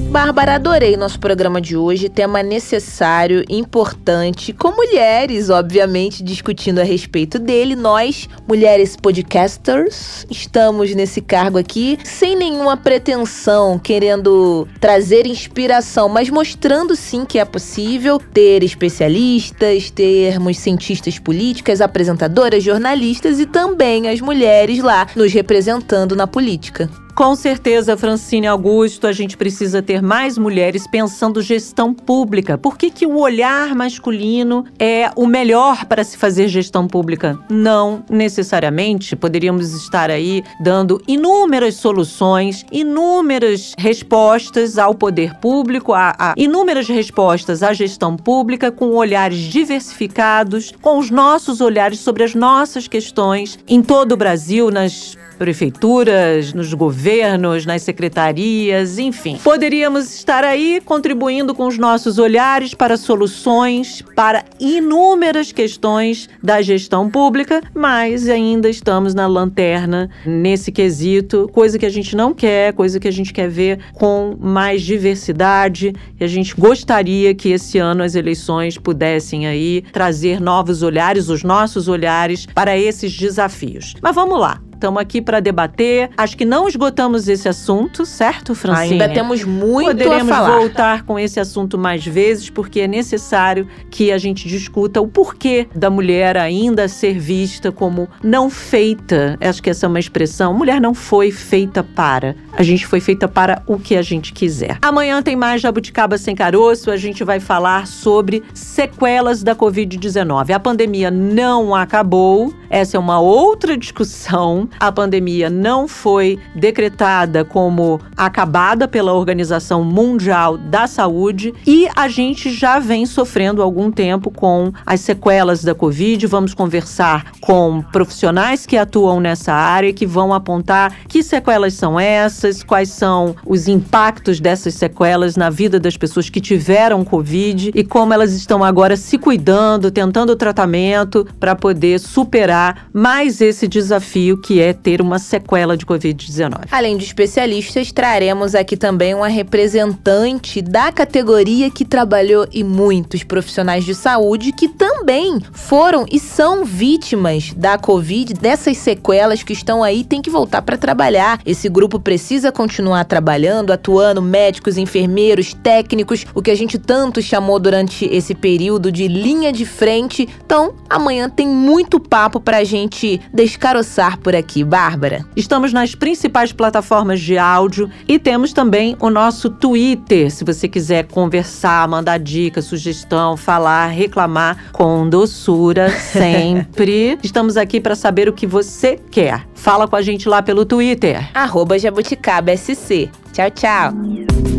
Bárbara, adorei nosso programa de hoje. Tema necessário, importante, com mulheres, obviamente, discutindo a respeito dele. Nós, mulheres podcasters, estamos nesse cargo aqui sem nenhuma pretensão, querendo trazer inspiração, mas mostrando sim que é possível ter especialistas, termos cientistas políticas, apresentadoras, jornalistas e também as mulheres lá nos representando na política. Com certeza, Francine Augusto, a gente precisa ter mais mulheres pensando gestão pública. Por que, que o olhar masculino é o melhor para se fazer gestão pública? Não necessariamente. Poderíamos estar aí dando inúmeras soluções, inúmeras respostas ao poder público, a, a inúmeras respostas à gestão pública com olhares diversificados, com os nossos olhares sobre as nossas questões em todo o Brasil, nas prefeituras, nos governos, nas secretarias, enfim. Poderíamos estar aí contribuindo com os nossos olhares para soluções para inúmeras questões da gestão pública, mas ainda estamos na lanterna nesse quesito, coisa que a gente não quer, coisa que a gente quer ver com mais diversidade. E a gente gostaria que esse ano as eleições pudessem aí trazer novos olhares, os nossos olhares para esses desafios. Mas vamos lá. Estamos aqui para debater. Acho que não esgotamos esse assunto, certo, Francine? Ainda temos muito Poderemos a falar. voltar com esse assunto mais vezes, porque é necessário que a gente discuta o porquê da mulher ainda ser vista como não feita. Acho que essa é uma expressão. Mulher não foi feita para. A gente foi feita para o que a gente quiser. Amanhã tem mais Jabuticaba Sem Caroço. A gente vai falar sobre sequelas da Covid-19. A pandemia não acabou. Essa é uma outra discussão a pandemia não foi decretada como acabada pela Organização Mundial da Saúde e a gente já vem sofrendo algum tempo com as sequelas da Covid. Vamos conversar com profissionais que atuam nessa área que vão apontar que sequelas são essas, quais são os impactos dessas sequelas na vida das pessoas que tiveram Covid e como elas estão agora se cuidando, tentando tratamento para poder superar mais esse desafio que é ter uma sequela de Covid-19. Além de especialistas, traremos aqui também uma representante da categoria que trabalhou e muitos profissionais de saúde que também foram e são vítimas da Covid, dessas sequelas que estão aí, tem que voltar para trabalhar. Esse grupo precisa continuar trabalhando, atuando, médicos, enfermeiros, técnicos, o que a gente tanto chamou durante esse período de linha de frente. Então, amanhã tem muito papo pra gente descaroçar por aqui, Bárbara. Estamos nas principais plataformas de áudio e temos também o nosso Twitter. Se você quiser conversar, mandar dica, sugestão, falar, reclamar com doçura sempre. Estamos aqui para saber o que você quer. Fala com a gente lá pelo Twitter. Arroba Jabuticaba SC. Tchau, tchau.